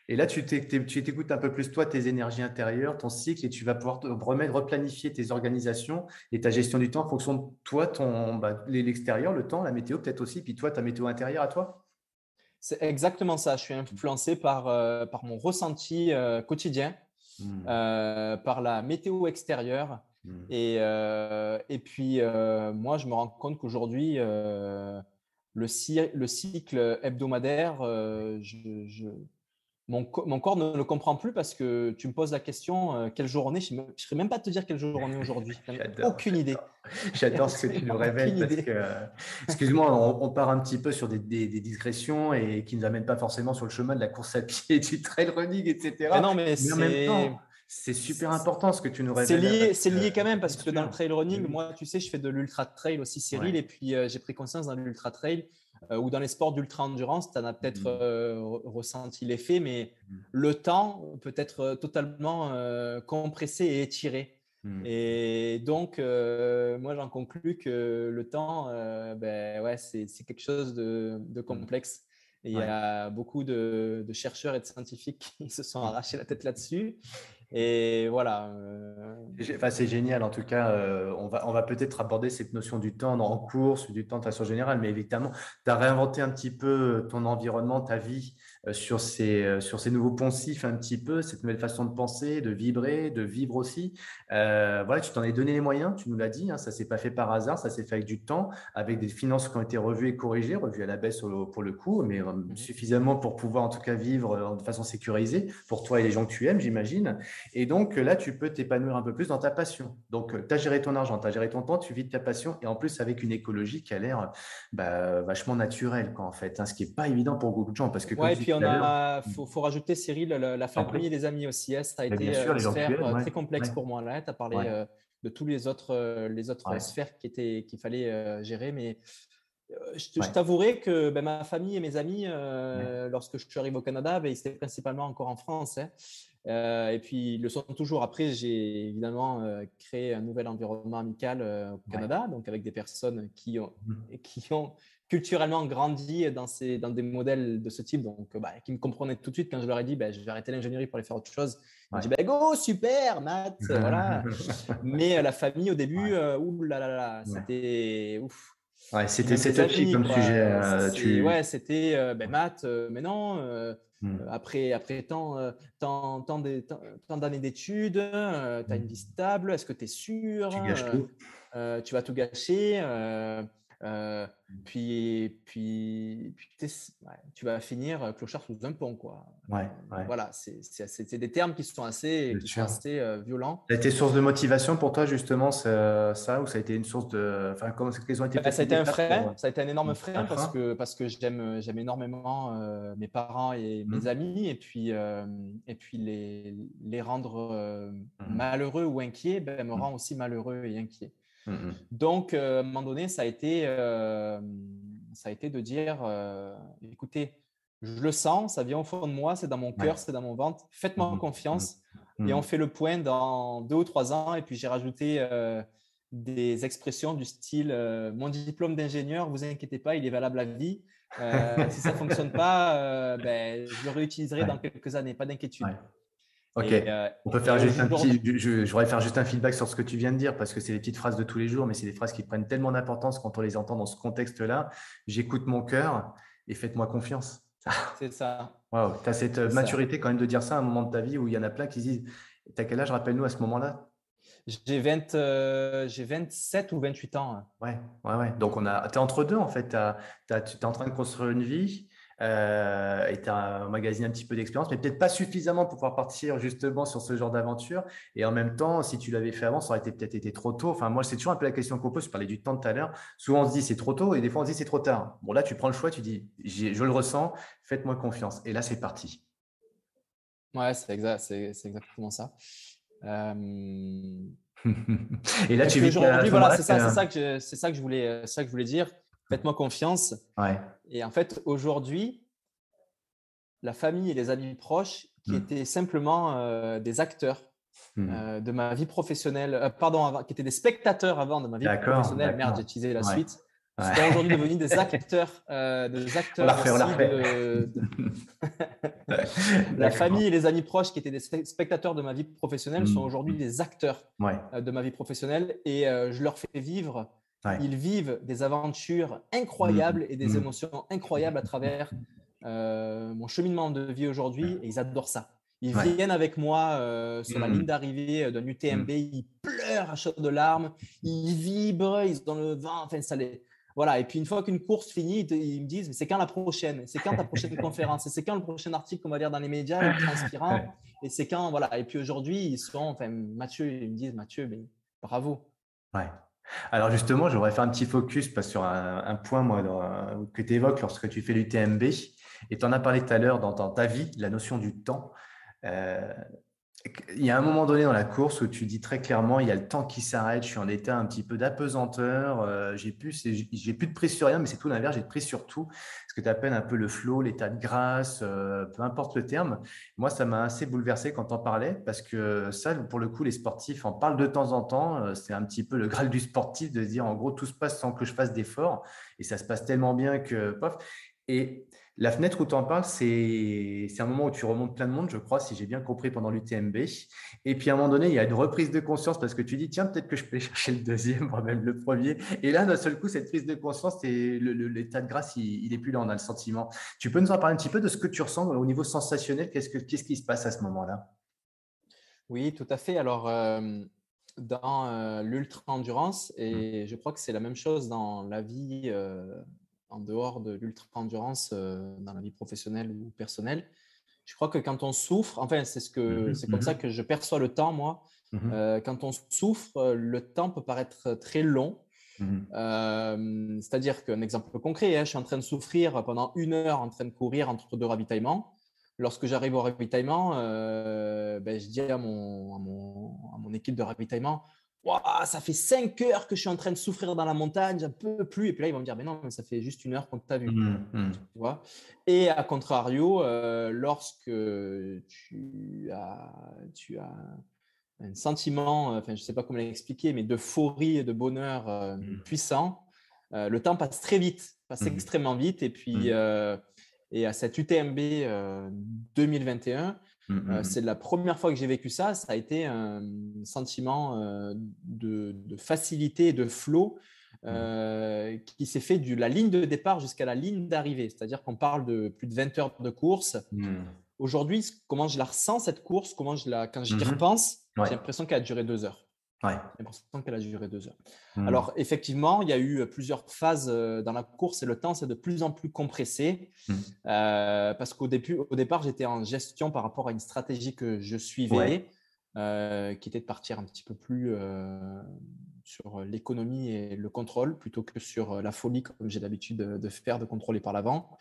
Et là, tu t'écoutes un peu plus toi, tes énergies intérieures, ton cycle, et tu vas pouvoir te remettre, replanifier tes organisations et ta gestion du temps en fonction de toi, ton bah, l'extérieur, le temps, la météo peut-être aussi, puis toi, ta météo intérieure à toi. C'est exactement ça. Je suis influencé par, euh, par mon ressenti euh, quotidien, mmh. euh, par la météo extérieure. Mmh. Et, et puis, moi, je me rends compte qu'aujourd'hui, le, le, cycle hebdomadaire, je mon, corps ne le comprend plus parce que tu me poses la question euh, quelle jour on est? Je ne saurais même pas te dire quel jour on est aujourd'hui. Aucune idée. J'adore ce que tu nous révèles parce que, excuse-moi, on, part un petit peu sur des, digressions et qui ne nous amènent pas forcément sur le chemin de la course à pied, du trail running, etc. Mais non, mais, en même temps, c'est super important ce que tu nous révèles. C'est lié, lié quand même parce que dans le trail running, moi, tu sais, je fais de l'ultra trail aussi, Cyril, et puis euh, j'ai pris conscience dans l'ultra trail euh, ou dans les sports d'ultra-endurance, tu en as peut-être mmh. euh, ressenti l'effet, mais mmh. le temps peut être euh, totalement compressé et étiré. Mmh. Et donc, moi, j'en conclus que le temps, ben, ouais, c'est quelque chose de, complexe. Et il y a beaucoup de, de, chercheurs et de scientifiques qui se sont arrachés la tête là-dessus. Et voilà. Euh, enfin, c'est génial. En tout cas, euh, on va, on va peut-être aborder cette notion du temps en course, du temps de façon générale, mais évidemment, tu as réinventé un petit peu ton environnement, ta vie sur ces, sur ces nouveaux poncifs un petit peu, cette nouvelle façon de penser, de vibrer, de vivre aussi. voilà, tu t'en es donné les moyens, tu nous l'as dit, hein, ça ne s'est pas fait par hasard, ça s'est fait avec du temps, avec des finances qui ont été revues et corrigées, revues à la baisse pour le coup, mais mmh suffisamment pour pouvoir en tout cas vivre de façon sécurisée pour toi et les gens que tu aimes, j'imagine. Et donc là, tu peux t'épanouir un peu plus dans ta passion. Donc, tu as géré ton argent, tu as géré ton temps, tu vis de ta passion et en plus avec une écologie qui a l'air bah, vachement naturelle, en fait, hein, ce qui n'est pas évident pour beaucoup de gens. Parce que, ouais, et puis il faut, rajouter, Cyril, la, famille et les amis aussi. Hein, ça a été euh, une sphère euh, très complexe pour moi. Là, tu as parlé euh, de tous les autres, les autres sphères qu'il fallait gérer, mais je, t'avouerai que ben, ma famille et mes amis, lorsque je suis arrivé au Canada, ben, ils étaient principalement encore en France. Hein. Euh, et puis, ils le sont toujours. Après, j'ai évidemment euh, créé un nouvel environnement amical euh, au Canada, donc avec des personnes qui ont, mmh. qui ont culturellement grandi dans, ces, dans des modèles de ce type, donc bah, qui me comprenaient tout de suite quand je leur ai dit bah, je vais arrêter l'ingénierie pour aller faire autre chose. Ils dit bah, go, super, Matt, voilà. Mais la famille au début, ouh là là là, c'était ouf. Ouais, c'était touchy comme sujet. Tu... Ouais, c'était ben, Matt, mais non. Euh, après, après tant, euh, tant, tant d'années d'études, tu as une vie stable, est-ce que tu es sûr Tu euh, tu vas tout gâcher. Euh, puis, puis, tu vas finir euh, clochard sous un pont. Quoi. Ouais, Voilà, c'est des termes qui sont assez, assez euh, violents. Ça a été source de motivation pour toi, justement, ça, ou ça a été une source de. Enfin, comment ont été bah, Ça a été un frein, ça a été un énorme frein, parce que, parce que j'aime énormément mes parents et mes mmh. amis, et puis, et puis les, les rendre mmh. malheureux ou inquiets ben, me mmh. rend aussi malheureux et inquiet. Mmh Donc, euh, à un moment donné, ça a été, euh, ça a été de dire, écoutez, je le sens, ça vient au fond de moi, c'est dans mon cœur, c'est dans mon ventre. Faites-moi mmh confiance. Mmh. Et on fait le point dans deux ou trois ans. Et puis j'ai rajouté des expressions du style Mon diplôme d'ingénieur, vous inquiétez pas, il est valable à vie. si ça ne fonctionne pas, ben, je le réutiliserai dans quelques années, pas d'inquiétude. Ok. on peut faire juste un petit. Je, voudrais faire juste un feedback sur ce que tu viens de dire parce que c'est des petites phrases de tous les jours, mais c'est des phrases qui prennent tellement d'importance quand on les entend dans ce contexte-là. J'écoute mon cœur et faites-moi confiance. C'est ça. Wow. Tu as cette maturité quand même de dire ça à un moment de ta vie où il y en a plein qui disent Tu as quel âge, rappelle-nous, à ce moment-là? J'ai 20, euh, 27 ou 28 ans. Ouais, ouais, ouais. Donc, tu es entre deux, en fait. tu es en train de construire une vie euh, et tu as emmagasiné un petit peu d'expérience, mais peut-être pas suffisamment pour pouvoir partir justement sur ce genre d'aventure. Et en même temps, si tu l'avais fait avant, ça aurait peut-être été trop tôt. Enfin, moi, c'est toujours un peu la question qu'on pose. Je parlais du temps tout à l'heure. Souvent, on se dit c'est trop tôt et des fois, on se dit c'est trop tard. Bon, là, tu prends le choix, tu dis je le ressens, faites-moi confiance. Et là, c'est parti. Ouais, c'est exact, c'est exactement ça. Euh, et là, tu vis voilà, c'est ça, ça, que ça que je voulais, ça que je voulais dire. Faites-moi confiance. Ouais. Et en fait, aujourd'hui, la famille et les amis proches qui hmm. étaient simplement euh, des acteurs hmm. euh, de ma vie professionnelle, euh, pardon, qui étaient des spectateurs avant de ma vie professionnelle. Merde, j'ai utilisé la suite. Ouais. sont aujourd'hui devenus des acteurs, des acteurs De... la famille et les amis proches qui étaient des spectateurs de ma vie professionnelle sont hmm. aujourd'hui des acteurs de ma vie professionnelle et je leur fais vivre ils vivent des aventures incroyables mm. et des mm. émotions incroyables à travers euh, mon cheminement de vie aujourd'hui et ils adorent ça. Ils viennent avec moi euh, sur la mm. ligne d'arrivée d'un UTMB, ils pleurent à chaudes de larmes, ils vibrent, ils sont dans le vent, enfin ça les... Voilà, et puis une fois qu'une course finit, ils me disent, mais c'est quand la prochaine? C'est quand ta prochaine conférence? C'est quand le prochain article qu'on va lire dans les médias, inspirant Et c'est quand, voilà. Et puis aujourd'hui, ils sont, enfin, Mathieu, ils me disent, Mathieu, mais bravo. Ouais. Alors justement, j'aurais fait un petit focus sur un, point moi, que tu évoques lorsque tu fais l'UTMB. Et tu en as parlé tout à l'heure dans, ta vie, la notion du temps. Euh, il y a un moment donné dans la course où tu dis très clairement, il y a le temps qui s'arrête, je suis en état un petit peu d'apesanteur, euh, j'ai plus, j'ai plus de prise sur rien, mais c'est tout l'inverse, j'ai de prise sur tout, ce que tu appelles un peu le flow, l'état de grâce, euh, peu importe le terme. Moi, ça m'a assez bouleversé quand tu en parlais, parce que ça, pour le coup, les sportifs en parlent de temps en temps, euh, c'est un petit peu le graal du sportif de dire, en gros, tout se passe sans que je fasse d'efforts, et ça se passe tellement bien que, pof, et la fenêtre où tu en parles, c'est un moment où tu remontes plein de monde, je crois, si j'ai bien compris, pendant l'UTMB. Et puis à un moment donné, il y a une reprise de conscience parce que tu dis, tiens, peut-être que je peux chercher le deuxième, voire même le premier. Et là, d'un seul coup, cette prise de conscience, l'état de grâce, il n'est plus là, on a le sentiment. Tu peux nous en parler un petit peu de ce que tu ressens au niveau sensationnel? Qu'est-ce qui se passe à ce moment-là? Oui, tout à fait. Alors, euh, dans euh, l'ultra-endurance, et mmh. je crois que c'est la même chose dans la vie. Euh, en dehors de l'ultra-endurance euh, dans la vie professionnelle ou personnelle. Je crois que quand on souffre, enfin, c'est ce que, mmh c'est comme ça mmh que je perçois le temps, moi. Mmh euh, quand on souffre, le temps peut paraître très long. Euh, c'est-à-dire qu'un exemple concret, hein, je suis en train de souffrir pendant une heure en train de courir entre deux ravitaillements. Lorsque j'arrive au ravitaillement, ben, je dis à mon, à, mon, à mon, équipe de ravitaillement ça fait cinq heures que je suis en train de souffrir dans la montagne, j'en peux plus. Et puis là, ils vont me dire, mais non, ça fait juste une heure qu'on t'a vu. Mmh, mmh. Tu vois et à contrario, euh, lorsque tu as, tu as un sentiment, enfin, je ne sais pas comment l'expliquer, mais d'euphorie et de bonheur euh, mmh. puissant, euh, le temps passe très vite, passe extrêmement vite. Et puis, et à cette UTMB 2021, Mmh, mmh, mmh. c'est la première fois que j'ai vécu ça. Ça a été un sentiment de, facilité et de flow qui s'est fait de la ligne de départ jusqu'à la ligne d'arrivée. C'est-à-dire qu'on parle de plus de 20 heures de course. Aujourd'hui, comment je la ressens, cette course, comment je la, quand j'y repense, j'ai l'impression qu'elle a duré deux heures. Ouais. J'ai l'impression qu'elle a duré deux heures. Mmh. Alors, effectivement, il y a eu plusieurs phases dans la course et le temps s'est de plus en plus compressé mmh. parce qu'au début, au départ, j'étais en gestion par rapport à une stratégie que je suivais qui était de partir un petit peu plus sur l'économie et le contrôle plutôt que sur la folie comme j'ai l'habitude de, faire, de contrôler par l'avant.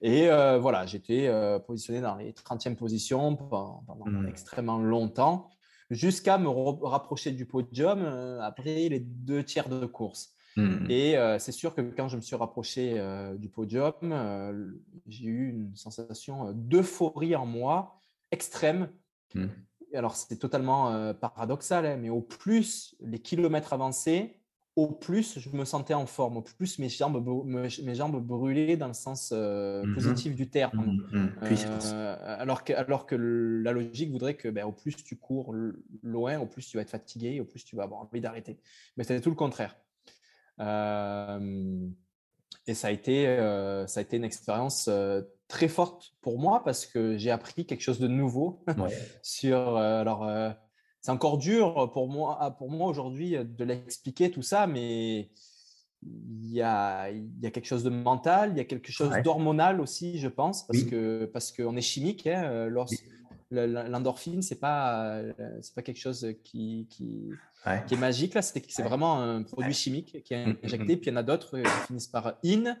Et voilà, j'étais positionné dans les 30e positions pendant, mmh. extrêmement longtemps jusqu'à me rapprocher du podium euh, après les deux tiers de course. Mmh. Et c'est sûr que quand je me suis rapproché du podium, j'ai eu une sensation d'euphorie en moi extrême. Mmh. Alors, c'était totalement paradoxal, hein, mais au plus les kilomètres avançaient, au plus je me sentais en forme, au plus mes jambes, mes jambes brûlaient dans le sens mmh positif du terme. alors, que, alors que la logique voudrait que ben, au plus tu cours loin, au plus tu vas être fatigué, au plus tu vas avoir envie d'arrêter. Mais c'était tout le contraire et ça a été, ça a été une expérience très forte pour moi parce que j'ai appris quelque chose de nouveau sur. alors, c'est encore dur pour moi, ah, pour moi aujourd'hui de l'expliquer tout ça, mais il y, a, il y a quelque chose de mental, il y a quelque chose d'hormonal aussi, je pense, parce que parce qu'on est chimique. Hein, L'endorphine, c'est pas c'est pas quelque chose qui, qui, qui est magique là. C'est vraiment un produit chimique qui est injecté. Puis il y en a d'autres qui finissent par in,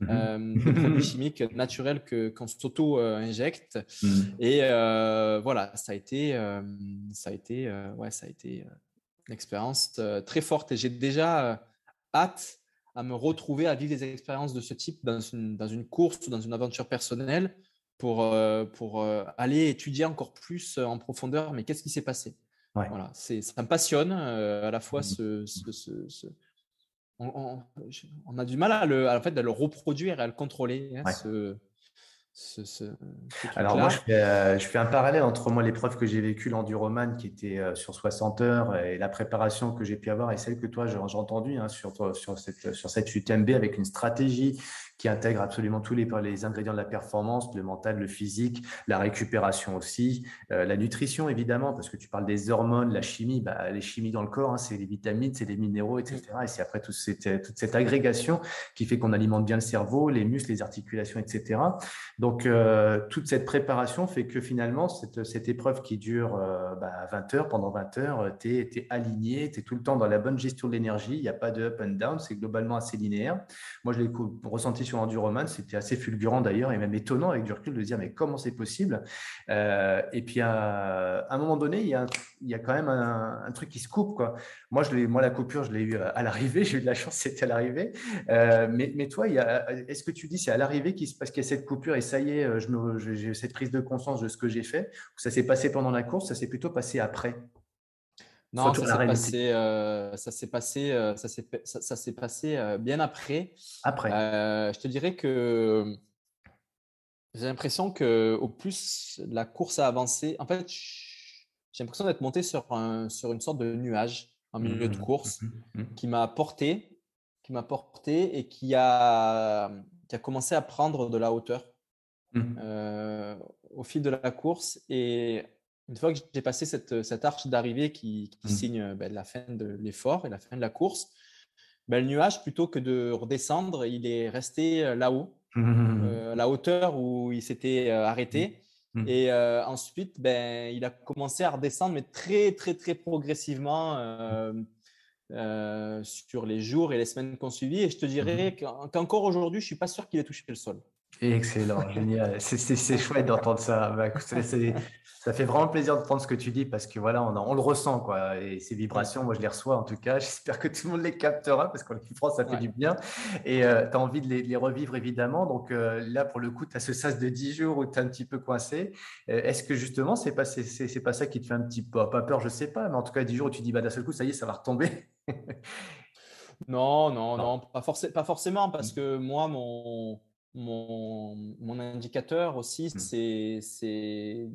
mmh euh, des produits chimiques naturels que qu'on s'auto injecte. Et euh, voilà, ça a été ça a été ouais, ça a été une expérience très forte. Et j'ai déjà hâte à me retrouver à vivre des expériences de ce type dans une, dans une course ou dans une aventure personnelle pour, euh, pour euh, aller étudier encore plus euh, en profondeur, mais qu'est-ce qui s'est passé? Voilà, c'est, ça me passionne à la fois mmh. ce, on, on, a du mal à le, en fait, à le reproduire et à le contrôler. Hein, ce, alors moi, je fais, je fais, un parallèle entre moi l'épreuve que j'ai vécue, l'enduroman qui était sur 60 heures, et la préparation que j'ai pu avoir, et celle que toi, j'ai entendu hein, sur, sur, cette, sur cette UTMB avec une stratégie qui intègre absolument tous les, les, ingrédients de la performance, le mental, le physique, la récupération aussi, euh, la nutrition évidemment, parce que tu parles des hormones, la chimie, bah, les chimies dans le corps, hein, c'est les vitamines, c'est les minéraux, etc. Et c'est après toute cette, toute cette agrégation qui fait qu'on alimente bien le cerveau, les muscles, les articulations, etc. Donc, euh, toute cette préparation fait que finalement, cette, cette épreuve qui dure euh, bah, 20 heures, pendant 20 heures, tu es, aligné, tu es tout le temps dans la bonne gestion de l'énergie, il n'y a pas de up and down, c'est globalement assez linéaire. Moi, je l'ai ressenti sur Enduroman, c'était assez fulgurant d'ailleurs, et même étonnant avec du recul de dire mais comment c'est possible? Euh, Et puis à, un moment donné, il y a, il y a quand même un, truc qui se coupe. Quoi. Moi, je moi, la coupure, je l'ai eu à l'arrivée, j'ai eu de la chance, c'était à l'arrivée. mais, mais toi, est-ce que tu dis c'est à l'arrivée qu'il se passe qu'il y a cette coupure et ça y est, j'ai cette prise de conscience de ce que j'ai fait, ça s'est passé pendant la course, ça s'est plutôt passé après? Non, ça s'est, passé, euh, ça s'est passé, euh, ça s'est, ça, s'est passé euh, bien après. Après. je te dirais que j'ai l'impression que au plus la course a avancé, en fait, j'ai l'impression d'être monté sur, un, sur une sorte de nuage en milieu de mmh, course mmh, mmh, qui m'a porté, qui m'a porté et qui a, qui a commencé à prendre de la hauteur au fil de la course. Et une fois que j'ai passé cette, cette arche d'arrivée qui, mmh. signe ben, la fin de l'effort et la fin de la course, ben, le nuage, plutôt que de redescendre, il est resté là-haut, euh, la hauteur où il s'était arrêté. Mmh. Et ensuite, ben, il a commencé à redescendre, mais très, très, très progressivement sur les jours et les semaines qu'on suivit. Et je te dirais qu'encore aujourd'hui, je ne suis pas sûr qu'il ait touché le sol. Excellent, génial. C'est chouette d'entendre ça. Bah, ça fait vraiment plaisir de prendre ce que tu dis parce que voilà, on, on, le ressent quoi. Et ces vibrations, moi je les reçois en tout cas. J'espère que tout le monde les captera parce qu'en France ça fait du bien. Et euh, tu as envie de les, revivre évidemment. Donc euh, là, pour le coup, tu as ce sas de 10 jours où tu es un petit peu coincé. Euh, est-ce que justement, c'est pas, c'est, pas ça qui te fait un petit peu, pas peur, je sais pas, mais en tout cas 10 jours où tu dis bah d'un seul coup, ça y est, ça va retomber Non, non, non, pas, pas forcément parce mmh. que moi, mon mon, indicateur aussi, mmh. c'est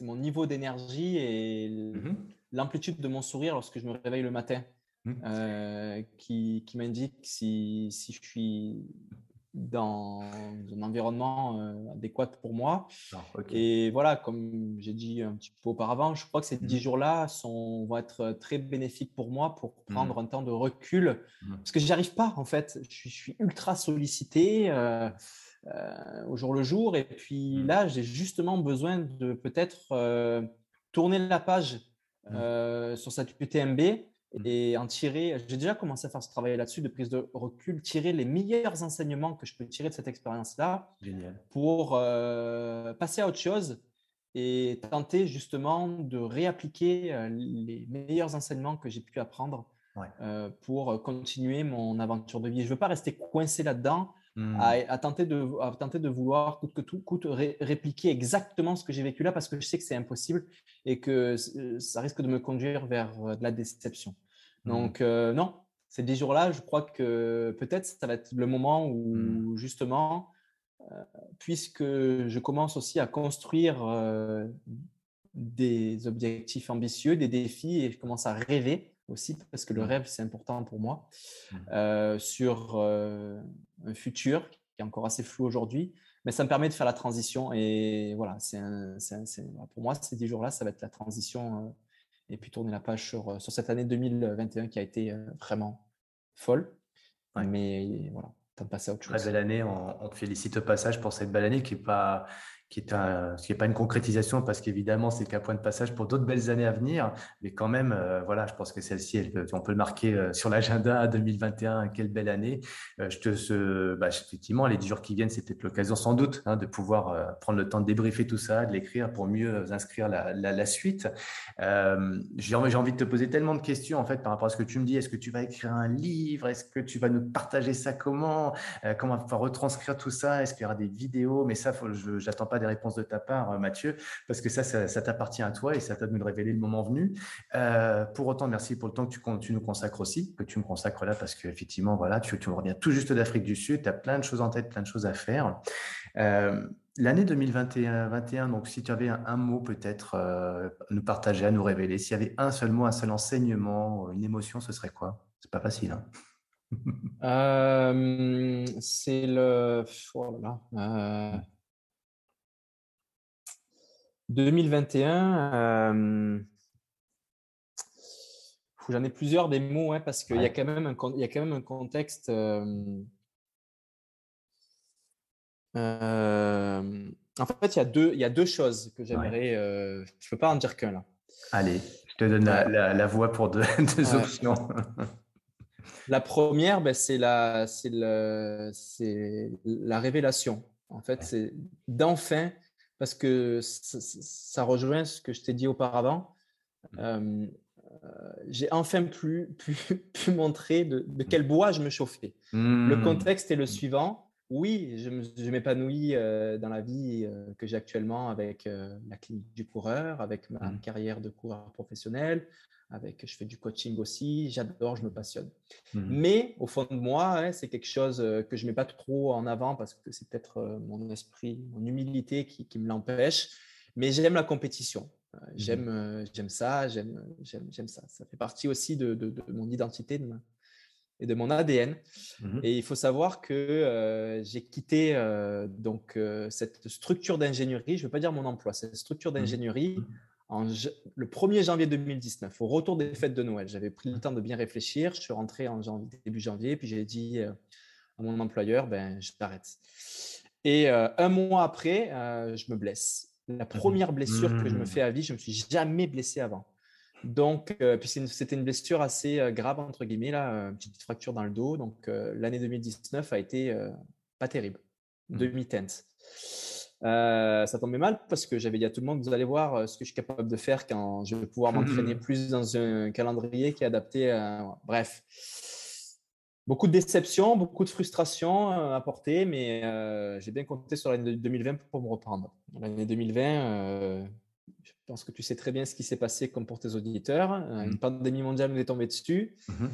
mon niveau d'énergie et mmh l'amplitude de mon sourire lorsque je me réveille le matin, mmh. euh, qui, qui m'indique si, si, je suis dans un environnement euh, adéquat pour moi. Ah, et voilà, comme j'ai dit un petit peu auparavant, je crois que ces dix mmh. jours-là vont être très bénéfiques pour moi pour mmh. prendre un temps de recul. Mmh. Parce que j'y arrive pas, en fait. Je suis, ultra sollicité euh, euh, au jour le jour. Et puis là, j'ai justement besoin de peut-être tourner la page sur cette UTMB Mmh. Et en tirer. J'ai déjà commencé à faire ce travail là-dessus de prise de recul, tirer les meilleurs enseignements que je peux tirer de cette expérience-là pour euh, passer à autre chose et tenter justement de réappliquer euh, les meilleurs enseignements que j'ai pu apprendre pour continuer mon aventure de vie. Je ne veux pas rester coincé là-dedans. Hmm. À, tenter de, tenter de vouloir coûte que tout coûte répliquer exactement ce que j'ai vécu là parce que je sais que c'est impossible et que ça risque de me conduire vers de la déception. Hmm. Donc non, ces dix jours-là, je crois que peut-être ça va être le moment où mmh. justement, euh, puisque je commence aussi à construire euh, des objectifs ambitieux, des défis, et je commence à rêver aussi, parce que le mmh. rêve, c'est important pour moi, mmh. euh, sur un futur qui est encore assez flou aujourd'hui, mais ça me permet de faire la transition. Et voilà, c'est pour moi, ces dix jours-là, ça va être la transition et puis tourner la page sur, sur cette année 2021 qui a été vraiment folle. Mais voilà. Très belle année. On, on, te félicite au passage pour cette belle année qui n'est pas, qui est, un, qui est pas une concrétisation parce qu'évidemment, c'est qu'un point de passage pour d'autres belles années à venir. Mais quand même, euh, voilà, je pense que celle-ci, on peut le marquer euh, sur l'agenda 2021. Quelle belle année. Euh, je te, ce, bah, effectivement, les jours qui viennent, c'est peut-être l'occasion sans doute hein, de pouvoir prendre le temps de débriefer tout ça, de l'écrire pour mieux inscrire la, la, suite. J'ai envie de te poser tellement de questions en fait par rapport à ce que tu me dis. Est-ce que tu vas écrire un livre? Est-ce que tu vas nous partager ça Comment? Comment on va retranscrire tout ça? Est-ce qu'il y aura des vidéos? Mais ça, j'attends pas des réponses de ta part, euh, Mathieu, parce que ça, ça, t'appartient à toi et ça t'a de nous révéler le moment venu. Euh, pour autant, merci pour le temps que tu, nous consacres aussi, que tu me consacres là, parce qu'effectivement, voilà, tu, tu reviens tout juste d'Afrique du Sud, tu as plein de choses en tête, plein de choses à faire. Euh, l'année 2021, donc si tu avais un, mot peut-être nous partager, à nous révéler, s'il y avait un seul mot, un seul enseignement, une émotion, ce serait quoi? C'est pas facile. Hein c'est le. Oh là 2021, euh, j'en ai plusieurs des mots, hein, parce qu'il y, a quand même un, il y a quand même un contexte. Euh, euh, en fait, il y, a deux, il y a deux choses que j'aimerais. je ne peux pas en dire qu'un là. Allez, je te donne la, la, voix pour deux, deux options. la première, ben, c'est la, la révélation. En fait, c'est d'enfin parce que ça, rejoint ce que je t'ai dit auparavant. Mmh. Euh, j'ai enfin pu, pu, montrer de, de, quel bois je me chauffais. Le mmh. contexte est le mmh. suivant. Oui, je m'épanouis euh, dans la vie euh, que j'ai actuellement avec la clinique du coureur, avec ma carrière de coureur professionnel, avec, je fais du coaching aussi, j'adore, je me passionne. Mmh Mais au fond de moi, c'est quelque chose euh, que je ne mets pas trop en avant parce que c'est peut-être euh, mon esprit, mon humilité qui, qui me l'empêche. Mais j'aime la compétition. Euh, mmh j'aime, ça, j'aime, j'aime, ça. Ça fait partie aussi de, de, mon identité et de mon ADN. Mmh et il faut savoir que j'ai quitté donc cette structure d'ingénierie. Je ne veux pas dire mon emploi, cette structure d'ingénierie le 1er janvier 2019, au retour des fêtes de Noël. J'avais pris le temps de bien réfléchir. Je suis rentré en début janvier, puis j'ai dit euh, à mon employeur, ben, je t'arrête. Et euh, un mois après, euh, je me blesse. La mmh première blessure que je me mmh. fais à vie, je ne me suis jamais blessé avant. Donc, puis c'était une blessure assez grave, entre guillemets, là, une petite fracture dans le dos. Donc, l'année 2019 a été pas terrible, mmh. demi-teinte. Euh, ça tombait mal parce que j'avais dit à tout le monde, vous allez voir euh, ce que je suis capable de faire quand je vais pouvoir m'entraîner plus dans un calendrier qui est adapté. À... Bref, beaucoup de déceptions, beaucoup de frustrations euh, à porter, mais j'ai bien compté sur l'année 2020 pour me reprendre. L'année 2020, je pense que tu sais très bien ce qui s'est passé comme pour tes auditeurs. Une mmh. pandémie mondiale nous est tombée dessus. Mmh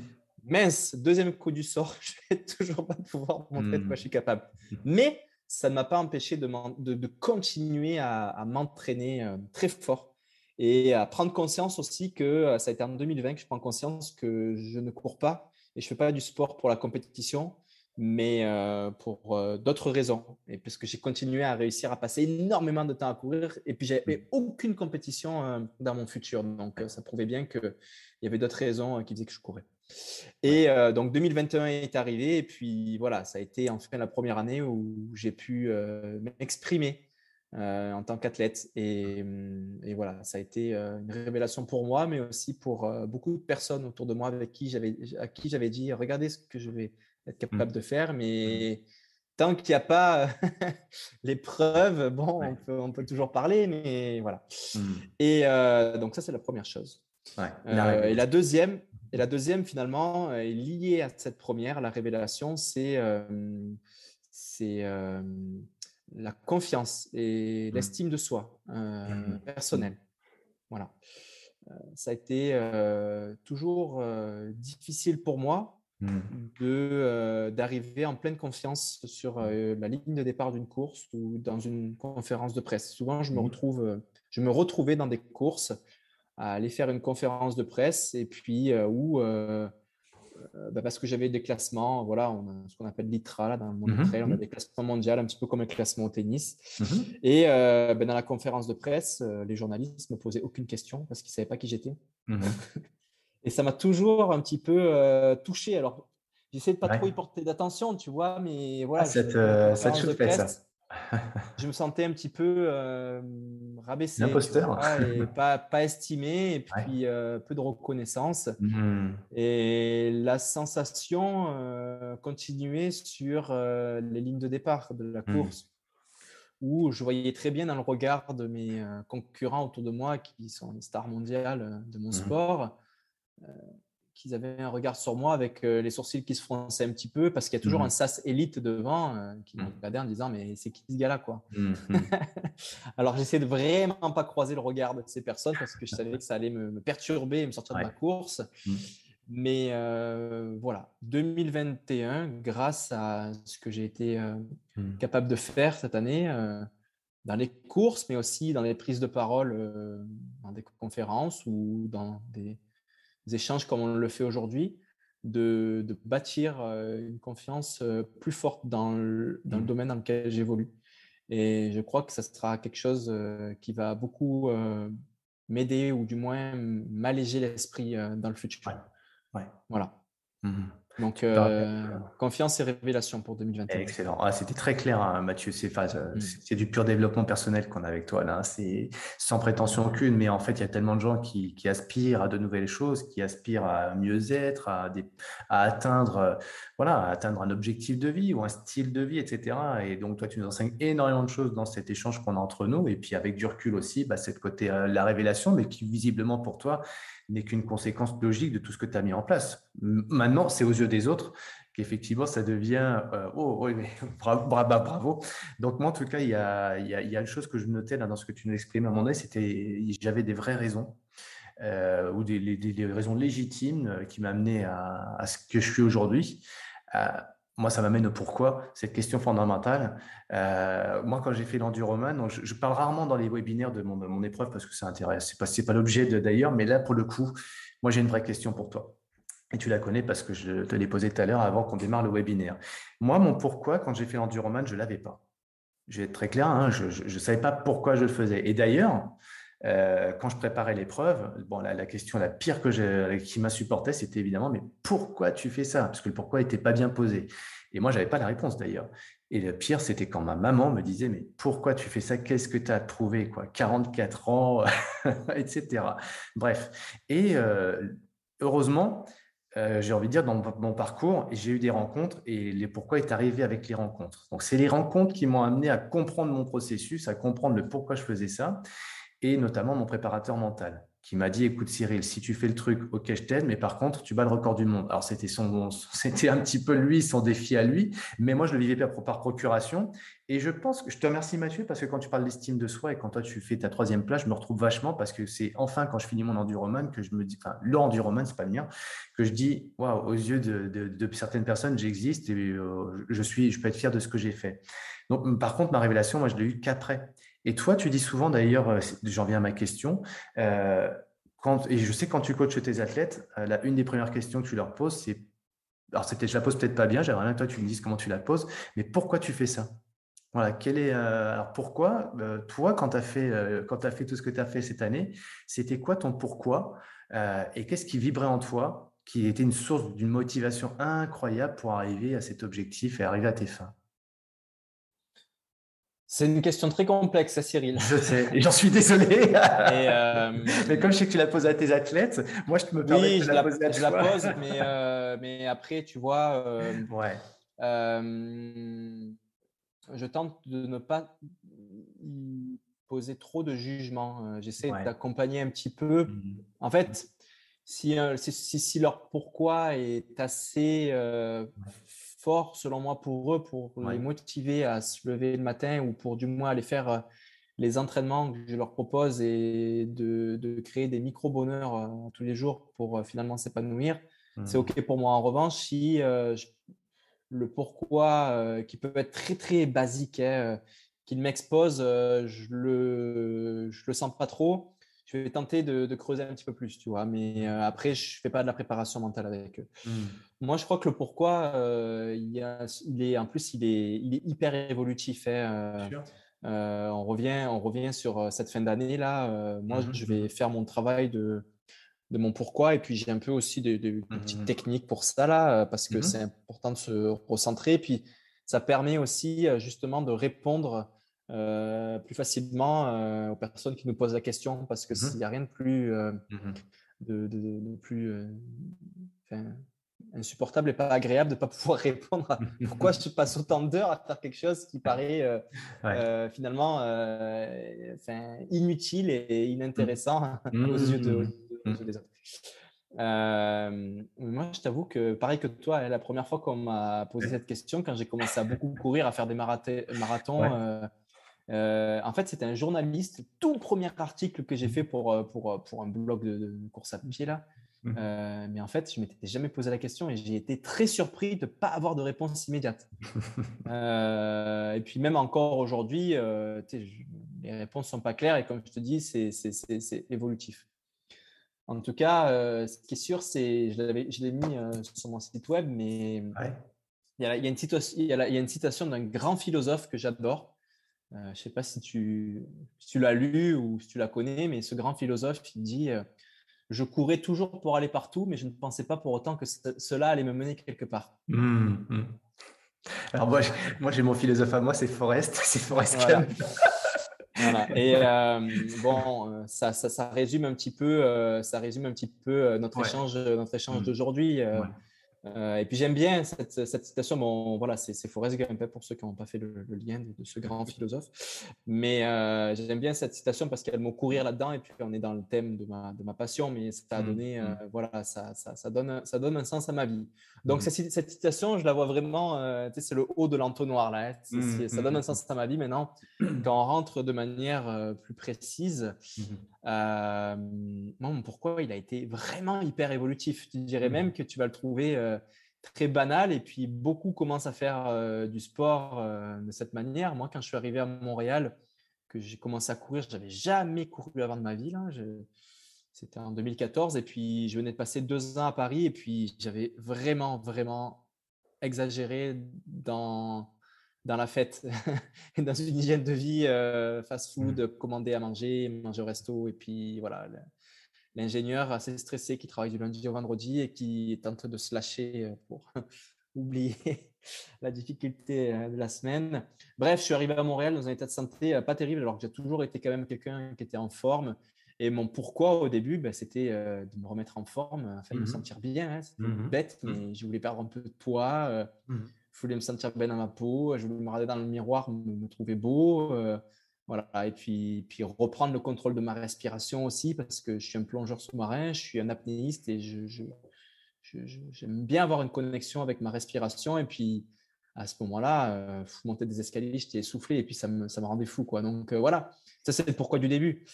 Mince, deuxième coup du sort, je vais toujours pas pouvoir montrer de quoi mmh. je suis capable. Mais ça ne m'a pas empêché de, de, continuer à, m'entraîner euh, très fort et à prendre conscience aussi que euh, ça a été en 2020 que je prends conscience que je ne cours pas et je ne fais pas du sport pour la compétition, mais euh, pour d'autres raisons. Et parce que j'ai continué à réussir à passer énormément de temps à courir et puis j'avais mmh. aucune compétition dans mon futur. Donc ça prouvait bien qu'il y avait d'autres raisons qui faisaient que je courais. Et euh, donc 2021 est arrivé et puis voilà, ça a été enfin la première année où j'ai pu euh, m'exprimer euh, en tant qu'athlète et, et, voilà, ça a été une révélation pour moi, mais aussi pour beaucoup de personnes autour de moi avec qui j'avais à qui j'avais dit regardez ce que je vais être mmh. capable de faire, mais mmh. tant qu'il n'y a pas les preuves, bon, on, peut, on, peut, toujours parler, mais voilà. Mmh. Et donc ça c'est la première chose. et la deuxième, Et la deuxième, finalement, est liée à cette première, la révélation, c'est c'est la confiance et mmh. l'estime de soi mmh. personnelle. Voilà. ça a été toujours difficile pour moi mmh. de d'arriver en pleine confiance sur la ligne de départ d'une course ou dans une conférence de presse. Souvent, je me retrouve, je me retrouvais dans des courses à aller faire une conférence de presse et puis où euh, bah, parce que j'avais des classements, voilà, on a ce qu'on appelle l'ITRA là, dans le monde trail, on a des classements mondiaux, un petit peu comme un classement au tennis. Mmh et euh, bah, dans la conférence de presse, euh, les journalistes ne me posaient aucune question parce qu'ils ne savaient pas qui j'étais. et ça m'a toujours un petit peu touché. Alors, j'essaie de pas trop y porter d'attention, tu vois, mais voilà. Ah, cette, cette chose fait ça. je me sentais un petit peu euh, rabaissé. Et pas, pas estimé, et puis euh, peu de reconnaissance. Mmh. Et la sensation euh, continuait sur les lignes de départ de la mmh. course, où je voyais très bien dans le regard de mes concurrents autour de moi, qui sont les stars mondiales de mon mmh. sport, qu'ils avaient un regard sur moi avec euh, les sourcils qui se fronçaient un petit peu parce qu'il y a toujours mmh un SAS élite devant euh, qui me mmh. regardait en disant mais c'est qui ce gars-là quoi? Mmh Alors j'essaie de vraiment pas croiser le regard de ces personnes parce que je savais que ça allait me, perturber et me sortir de ma course. Mais euh, voilà, 2021, grâce à ce que j'ai été capable de faire cette année, dans les courses, mais aussi dans les prises de parole, dans des conférences ou dans des, échanges comme on le fait aujourd'hui, de, bâtir euh, une confiance euh, plus forte dans le, dans le mmh. domaine dans lequel j'évolue. Et je crois que ça sera quelque chose euh, qui va beaucoup m'aider ou du moins m'alléger l'esprit dans le futur. Ouais. Voilà. Mmh donc, euh, confiance et révélation pour 2021. Excellent. Ah, C'était très clair, hein, Mathieu. Euh, mm. C'est du pur développement personnel qu'on a avec toi là. C'est sans prétention aucune, mais en fait, il y a tellement de gens qui, aspirent à de nouvelles choses, qui aspirent à mieux être, à, à atteindre, euh, voilà, à atteindre un objectif de vie ou un style de vie, etc. Et donc, toi, tu nous enseignes énormément de choses dans cet échange qu'on a entre nous. Et puis, avec du recul aussi, bah, c'est côté la révélation, mais qui visiblement pour toi n'est qu'une conséquence logique de tout ce que tu as mis en place. Maintenant, c'est aux yeux des autres qu'effectivement, ça devient euh, oh, oui, mais bravo, bravo, Donc, moi, en tout cas, il y a, il y a, une chose que je notais dans ce que tu nous exprimes à un moment donné, c'était j'avais des vraies raisons. Euh, ou des, des, raisons légitimes euh, qui m'amenaient à, à, ce que je suis aujourd'hui moi, ça m'amène au pourquoi, cette question fondamentale. Euh, moi, quand j'ai fait l'enduroman, je, parle rarement dans les webinaires de mon, mon épreuve parce que ça intéresse. Ce n'est pas, pas l'objet d'ailleurs, mais là, pour le coup, moi, j'ai une vraie question pour toi. Et tu la connais parce que je te l'ai posée tout à l'heure avant qu'on démarre le webinaire. Moi, mon pourquoi, quand j'ai fait l'enduroman, je ne l'avais pas. Je vais être très clair, hein, je ne savais pas pourquoi je le faisais. Et d'ailleurs, euh, quand je préparais l'épreuve, bon, la, question la pire que qui m'a supporté, c'était évidemment, mais pourquoi tu fais ça? Parce que le pourquoi n'était pas bien posé. Et moi, je n'avais pas la réponse d'ailleurs. Et le pire, c'était quand ma maman me disait, mais pourquoi tu fais ça? Qu'est-ce que tu as trouvé quoi? 44 ans, etc. Bref. Et euh, heureusement, euh, j'ai envie de dire, dans mon parcours, j'ai eu des rencontres et les pourquoi est arrivé avec les rencontres. Donc, c'est les rencontres qui m'ont amené à comprendre mon processus, à comprendre le pourquoi je faisais ça et notamment mon préparateur mental qui m'a dit écoute Cyril, si tu fais le truc, ok, je t'aide, mais par contre, tu bats le record du monde. Alors c'était son, c'était un petit peu lui, son défi à lui, mais moi je le vivais par, par procuration. Et je pense que je te remercie Mathieu parce que quand tu parles d'estime de soi et quand toi tu fais ta troisième place, je me retrouve vachement parce que c'est enfin quand je finis mon enduroman que je me dis, enfin le enduroman c'est pas le mien, que je dis waouh, aux yeux de, de, certaines personnes j'existe et euh, je suis, je peux être fier de ce que j'ai fait. Donc par contre ma révélation, moi je l'ai eu qu'après. Et toi, tu dis souvent d'ailleurs, euh, j'en viens à ma question, euh, et je sais quand tu coaches tes athlètes, euh, une des premières questions que tu leur poses, c'est, alors c'était, je la pose peut-être pas bien, j'aimerais bien que toi tu me dises comment tu la poses, mais pourquoi tu fais ça? Voilà, quel est, alors pourquoi, toi, quand tu as, fait, as fait tout ce que tu as fait cette année, c'était quoi ton pourquoi et qu'est-ce qui vibrait en toi qui était une source d'une motivation incroyable pour arriver à cet objectif et arriver à tes fins? C'est une question très complexe, Cyril. Je sais, j'en suis désolé. Euh, mais comme je sais que tu la poses à tes athlètes, moi je te me permets de la, poser à je la pose, mais, euh, mais après, tu vois, euh, ouais. je tente de ne pas poser trop de jugement. J'essaie d'accompagner un petit peu. Mmh. En fait, si, si, leur pourquoi est assez fort, selon moi, pour eux, pour les motiver à se lever le matin ou pour du moins aller faire les entraînements que je leur propose et de, créer des micro-bonheurs tous les jours pour finalement s'épanouir, c'est mmh. OK pour moi. En revanche, si le pourquoi, qui peut être très, très basique, hein, qu'il m'expose, je le, je le sens pas trop. Je vais tenter de, creuser un petit peu plus, tu vois. Mais après, je fais pas de la préparation mentale avec eux. Mmh. Moi, je crois que le pourquoi, il, il, est en plus, il est, il est hyper évolutif. Hein, on revient, on revient sur cette fin d'année là. moi, mmh je vais faire mon travail de de mon pourquoi. Et puis, j'ai un peu aussi des, petites mmh techniques pour ça, là, parce que c'est important de se recentrer. Puis, ça permet aussi justement de répondre plus facilement aux personnes qui nous posent la question, parce que s'il n'y a rien de plus, de, plus insupportable et pas agréable de ne pas pouvoir répondre à pourquoi je passe autant d'heures à faire quelque chose qui paraît finalement inutile et inintéressant aux yeux de, Mmh. Euh, moi, je t'avoue que, pareil que toi, hein, la première fois qu'on m'a posé cette question, quand j'ai commencé à beaucoup courir, à faire des marathons, euh, euh, en fait, c'était un journaliste, tout premier article que j'ai mmh. fait pour, pour, pour un blog de, course à pied là. Mmh. mais en fait, je m'étais jamais posé la question et j'ai été très surpris de ne pas avoir de réponse immédiate. et puis même encore aujourd'hui, les réponses sont pas claires et comme je te dis, c'est évolutif. En tout cas, euh, ce qui est sûr, c'est, je l'ai mis euh, sur mon site web, mais il, y a, une citation, il, y a, une citation d'un grand philosophe que j'adore. Euh, je ne sais pas si tu, tu l'as lu ou si tu la connais, mais ce grand philosophe, il dit Je courais toujours pour aller partout, mais je ne pensais pas pour autant que cela allait me mener quelque part. Mmh, mmh. Alors, moi, moi j'ai mon philosophe à moi, c'est Forrest. C'est Forrest Et euh, bon, euh, ça, ça, ça, résume un petit peu, euh, ça résume un petit peu notre échange, notre échange mmh. d'aujourd'hui. Euh, et puis j'aime bien cette, cette, citation. Bon, voilà, c'est Forrest Gump pour ceux qui n'ont pas fait le, lien de, ce grand philosophe. Mais euh, j'aime bien cette citation parce qu'elle m'a courir là-dedans. Et puis on est dans le thème de ma, de ma passion, mais ça a mmh, donné, mmh. Euh, voilà, ça, ça, ça, donne, ça donne un sens à ma vie. Donc mmh. cette, cette, citation, je la vois vraiment, c'est le haut de l'entonnoir là. Hein. ça donne un sens à ma vie. Maintenant, quand on rentre de manière plus précise, bon, pourquoi il a été vraiment hyper évolutif. Tu dirais même que tu vas le trouver très banal et puis beaucoup commencent à faire euh, du sport euh, de cette manière. Moi, quand je suis arrivé à Montréal, que j'ai commencé à courir, je n'avais jamais couru avant de ma vie. C'était en 2014 et puis je venais de passer deux ans à Paris et puis j'avais vraiment, vraiment exagéré dans, dans la fête, dans une hygiène de vie, euh, fast-food, mmh. commander à manger, manger au resto et puis voilà l'ingénieur assez stressé qui travaille du lundi au vendredi et qui tente de se lâcher euh, pour oublier la difficulté euh, de la semaine. Bref, je suis arrivé à Montréal dans un état de santé euh, pas terrible, alors que j'ai toujours été quand même quelqu'un qui était en forme. Et mon pourquoi au début, ben, c'était de me remettre en forme, afin de me mmh sentir bien. Hein. C'était mmh bête, mmh mais je voulais perdre un peu de poids. Je voulais me sentir bien dans ma peau. Je voulais me regarder dans le miroir, me, me trouver beau. Voilà, et puis, puis reprendre le contrôle de ma respiration aussi, parce que je suis un plongeur sous-marin, je suis un apnéiste et je, j'aime bien avoir une connexion avec ma respiration. Et puis, à ce moment-là, euh, monter des escaliers, j'étais essoufflé et puis ça me, ça me rendait fou. Quoi. Donc euh, voilà, ça c'est le pourquoi du début.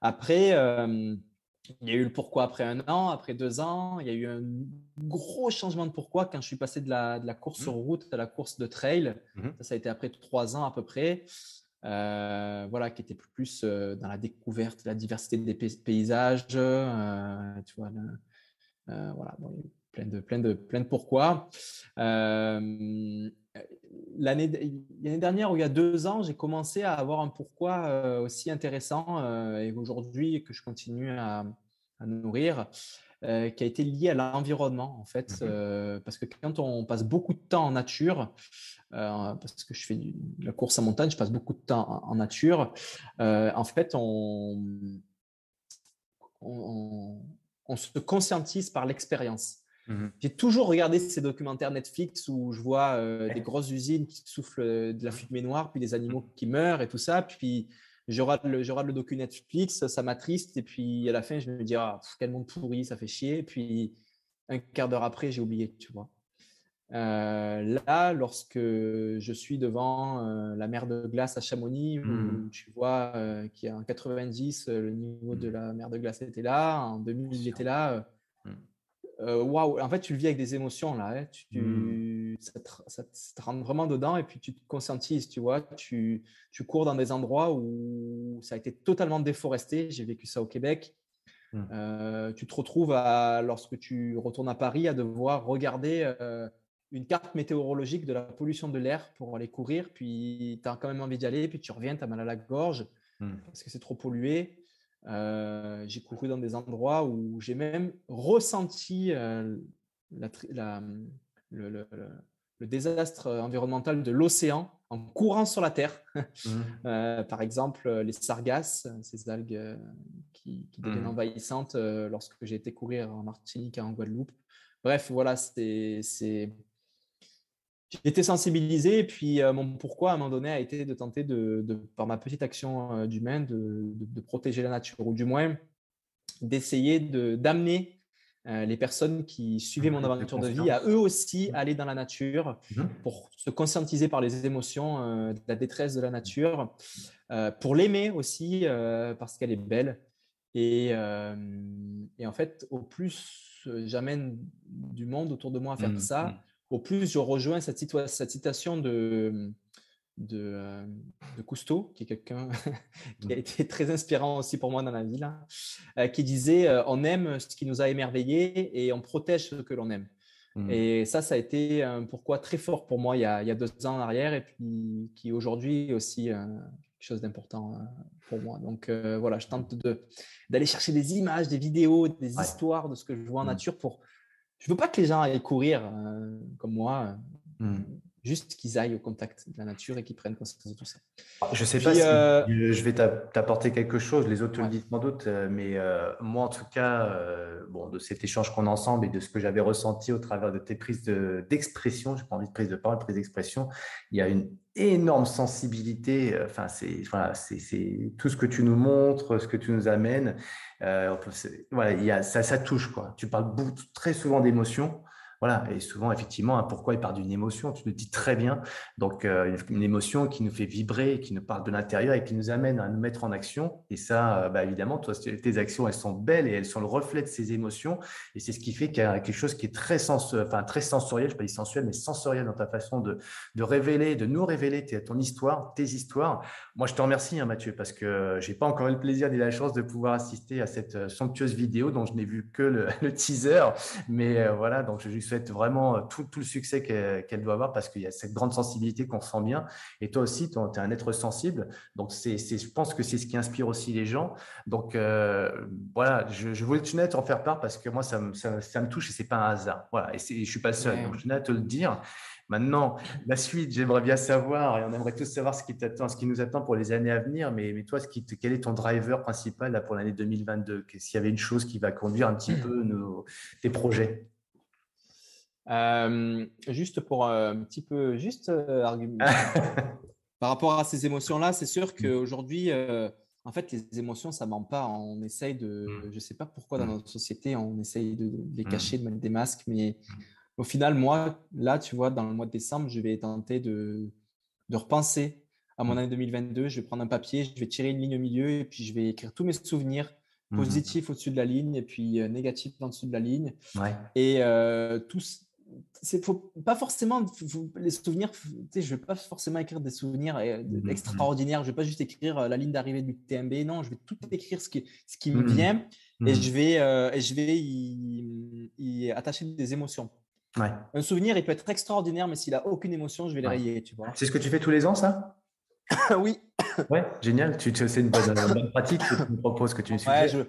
Après, euh, il y a eu le pourquoi après un an, après deux ans. Il y a eu un gros changement de pourquoi quand je suis passé de la, de la course mmh. sur route à la course de trail. Mmh ça, ça a été après trois ans à peu près. Euh, voilà, qui était plus euh, dans la découverte, la diversité des paysages, euh, tu vois, voilà, plein de, plein de, plein de pourquoi. l'année dernière, ou il y a deux ans, j'ai commencé à avoir un pourquoi aussi intéressant et aujourd'hui que je continue à nourrir. Qui a été lié à l'environnement en fait, mmh parce que quand on passe beaucoup de temps en nature, euh, parce que je fais la course en montagne, je passe beaucoup de temps en, nature. Euh, en fait, on, on, se conscientise par l'expérience. Mmh J'ai toujours regardé ces documentaires Netflix où je vois euh, des grosses usines qui soufflent de la fumée noire, puis des animaux qui meurent et tout ça. Puis je regarde le, je le docu Netflix, ça m'attriste, et puis à la fin, je me dis, ah, quel monde pourri, ça fait chier. Et puis un quart d'heure après, j'ai oublié, tu vois. Euh, là, lorsque je suis devant euh, la mer de glace à Chamonix, où mmh. tu vois euh, qu'il y a en 90, le niveau de mmh. la mer de glace était là, en 2000, il était là. Mmh. Waouh, en fait, tu le vis avec des émotions là. Hein. Tu, ça, te, rentre vraiment dedans et puis tu te conscientises, tu vois. Tu, tu, cours dans des endroits où ça a été totalement déforesté. J'ai vécu ça au Québec. tu te retrouves à, lorsque tu retournes à Paris à devoir regarder une carte météorologique de la pollution de l'air pour aller courir, puis tu as quand même envie d'y aller, puis tu reviens, tu as mal à la gorge hmm. parce que c'est trop pollué. Euh, j'ai couru dans des endroits où j'ai même ressenti euh, la, le, désastre environnemental de l'océan en courant sur la Terre. Hmm. Euh, par exemple, les sargasses, ces algues qui, qui, deviennent hmm. envahissantes lorsque j'ai été courir en Martinique et en Guadeloupe. Bref, voilà, c'est j'ai été sensibilisé et puis euh, mon pourquoi à un moment donné a été de tenter de, par ma petite action euh, d'humain de, de, protéger la nature ou du moins d'essayer d'amener euh, les personnes qui suivaient mon aventure de vie à eux aussi mmh. aller dans la nature mmh. pour se conscientiser par les émotions de la détresse de la nature, pour l'aimer aussi parce qu'elle est belle. Et, et, en fait, au plus j'amène du monde autour de moi à faire mmh. ça, au plus je rejoins cette, citation de, de, euh, de, Cousteau, qui est quelqu'un qui a mmh. été très inspirant aussi pour moi dans la vie, là, euh, qui disait euh, On aime ce qui nous a émerveillés et on protège ce que l'on aime. Mmh. Et ça, ça a été un pourquoi très fort pour moi il y a, il y a deux ans en arrière et puis qui aujourd'hui aussi quelque chose d'important pour moi. Donc voilà, je tente d'aller chercher des images, des vidéos, des histoires de ce que je vois en mmh. nature pour je veux pas que les gens aillent courir comme moi. Juste qu'ils aillent au contact de la nature et qu'ils prennent conscience de tout ça. Je sais pas si euh, je vais t'apporter quelque chose, les autres te le disent sans doute, mais moi en tout cas, bon, de cet échange qu'on a ensemble et de ce que j'avais ressenti au travers de tes prises d'expression, je n'ai pas envie de prise de parole, prise d'expression, il y a une énorme sensibilité. Enfin, c'est voilà, c'est tout ce que tu nous montres, ce que tu nous amènes. Euh, voilà, il y a, ça, ça touche quoi. Tu parles très souvent d'émotions. Voilà, et souvent, effectivement, hein, pourquoi il part d'une émotion Tu le dis très bien. Donc, euh, une émotion qui nous fait vibrer, qui nous parle de l'intérieur et qui nous amène à nous mettre en action. Et ça, euh, bah, évidemment, toi, tes actions, elles sont belles et elles sont le reflet de ces émotions. Et c'est ce qui fait qu'il y a quelque chose qui est très, sens enfin, très sensoriel, je ne pas dire sensuel, mais sensoriel dans ta façon de, de révéler, de nous révéler ton histoire, tes histoires. Moi, je te remercie, hein, Mathieu, parce que je n'ai pas encore eu le plaisir ni la chance de pouvoir assister à cette euh, somptueuse vidéo dont je n'ai vu que le, teaser. Mais voilà, donc je lui souhaite vraiment euh, tout, le succès qu'elle doit avoir parce qu'il y a cette grande sensibilité qu'on sent bien. Et toi aussi, tu es un être sensible. Donc, c'est, je pense que c'est ce qui inspire aussi les gens. Donc, euh, voilà, je, voulais te en faire part parce que moi, ça me, ça, me touche et c'est pas un hasard. Voilà, et je ne suis pas seul. Donc, je tenais à te le dire. Maintenant, la suite, j'aimerais bien savoir, et on aimerait tous savoir ce qui t'attend, ce qui nous attend pour les années à venir. Mais, mais toi, ce qui quel est ton driver principal là, pour l'année 2022 S'il y avait une chose qui va conduire un petit peu nos, tes projets? Euh, juste pour euh, un petit peu, juste euh, argument. Par rapport à ces émotions-là, c'est sûr mm. qu'aujourd'hui, en fait, les émotions, ça ment pas. On essaye de, mm. je sais pas pourquoi dans mm. notre société, on essaye de, les cacher, de mettre des masques, mais au final, moi, là, tu vois, dans le mois de décembre, je vais tenter de, de repenser à mon année 2022. Je vais prendre un papier, je vais tirer une ligne au milieu et puis je vais écrire tous mes souvenirs positifs au-dessus de la ligne et puis négatifs en dessous de la ligne. Ouais. Et tous c'est faut pas forcément les souvenirs tu sais je vais pas forcément écrire des souvenirs euh, mmh extraordinaires. Je vais pas juste écrire euh, la ligne d'arrivée du TMB non je vais tout écrire ce qui ce qui me mmh vient et mmh. je vais euh, et je vais y, attacher des émotions. Ouais. un souvenir il peut être extraordinaire mais s'il a aucune émotion je vais le rayer tu vois. C'est ce que tu fais tous les ans ça? Oui. Ouais génial. Tu, c'est une bonne, pratique que tu me proposes que tu me ouais, je...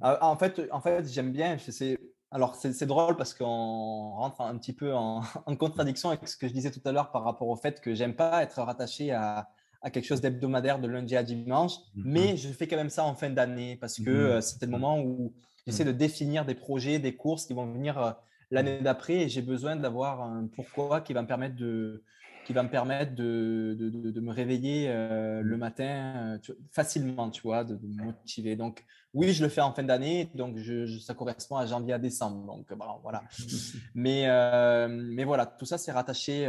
Ah, en fait en fait j'aime bien c'est alors, c'est drôle parce qu'on rentre un petit peu en, contradiction avec ce que je disais tout à l'heure par rapport au fait que j'aime pas être rattaché à, quelque chose d'hebdomadaire de lundi à dimanche, mm-hmm. mais je fais quand même ça en fin d'année parce que mm-hmm. euh, c'était le moment où j'essaie de définir des projets, des courses qui vont venir euh, l'année d'après et j'ai besoin d'avoir un pourquoi qui va me permettre de, qui va me permettre de, de, me réveiller euh, le matin facilement, tu vois, de, me motiver. Donc, oui, je le fais en fin d'année, donc je, ça correspond à janvier à décembre. Donc, voilà. Mais, mais voilà, tout ça, c'est rattaché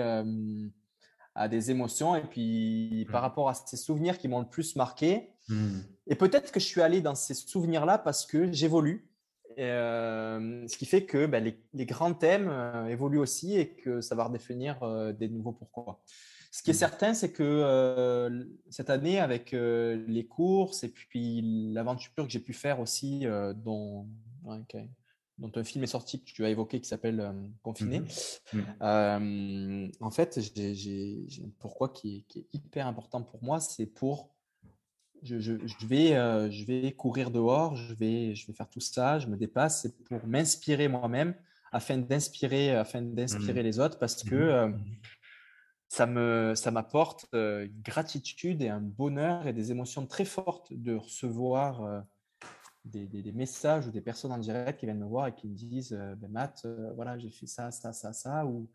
à des émotions et puis par mmh. rapport à ces souvenirs qui m'ont le plus marqué. Mmh. Et peut-être que je suis allé dans ces souvenirs-là parce que j'évolue. Euh, ce qui fait que ben, les, grands thèmes euh, évoluent aussi et que ça va redéfinir euh, des nouveaux pourquoi. Ce qui est mmh. certain, c'est que cette année, avec les courses et puis l'aventure que j'ai pu faire aussi, dont, dont un film est sorti que tu as évoqué qui s'appelle Confiné. Mmh mmh. En fait, j'ai un pourquoi qui est, hyper important pour moi, c'est pour je, je, vais, euh, je vais courir dehors, je vais, je vais faire tout ça, je me dépasse, c'est pour m'inspirer moi-même afin d'inspirer afin d'inspirer mmh. les autres parce que ça me ça m'apporte gratitude et un bonheur et des émotions très fortes de recevoir des, messages ou des personnes en direct qui viennent me voir et qui me disent euh, ben, Matt, euh, voilà, j'ai fait ça, ça, ça, ça, ou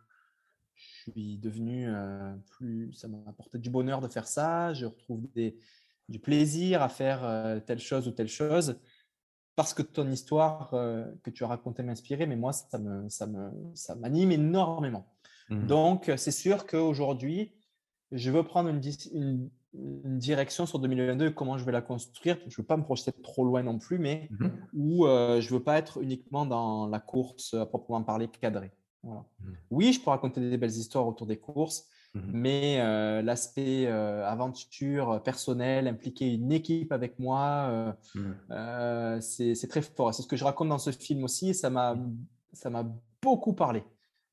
je suis devenu euh, plus. Ça m'a apporté du bonheur de faire ça, je retrouve des, du plaisir à faire telle chose ou telle chose parce que ton histoire que tu as racontée m'inspirait, mais moi, ça me, ça me, ça m'anime énormément. Mmh. Donc, c'est sûr qu'aujourd'hui, je veux prendre une, une, une direction sur 2022 comment je vais la construire. Je ne veux pas me projeter trop loin non plus, mais mmh où euh, je ne veux pas être uniquement dans la course à proprement parler cadrée. Mmh. Oui, je peux raconter des belles histoires autour des courses, mmh mais euh, l'aspect euh, aventure personnelle, impliquer une équipe avec moi, c'est très fort. C'est ce que je raconte dans ce film aussi et ça m'a beaucoup parlé.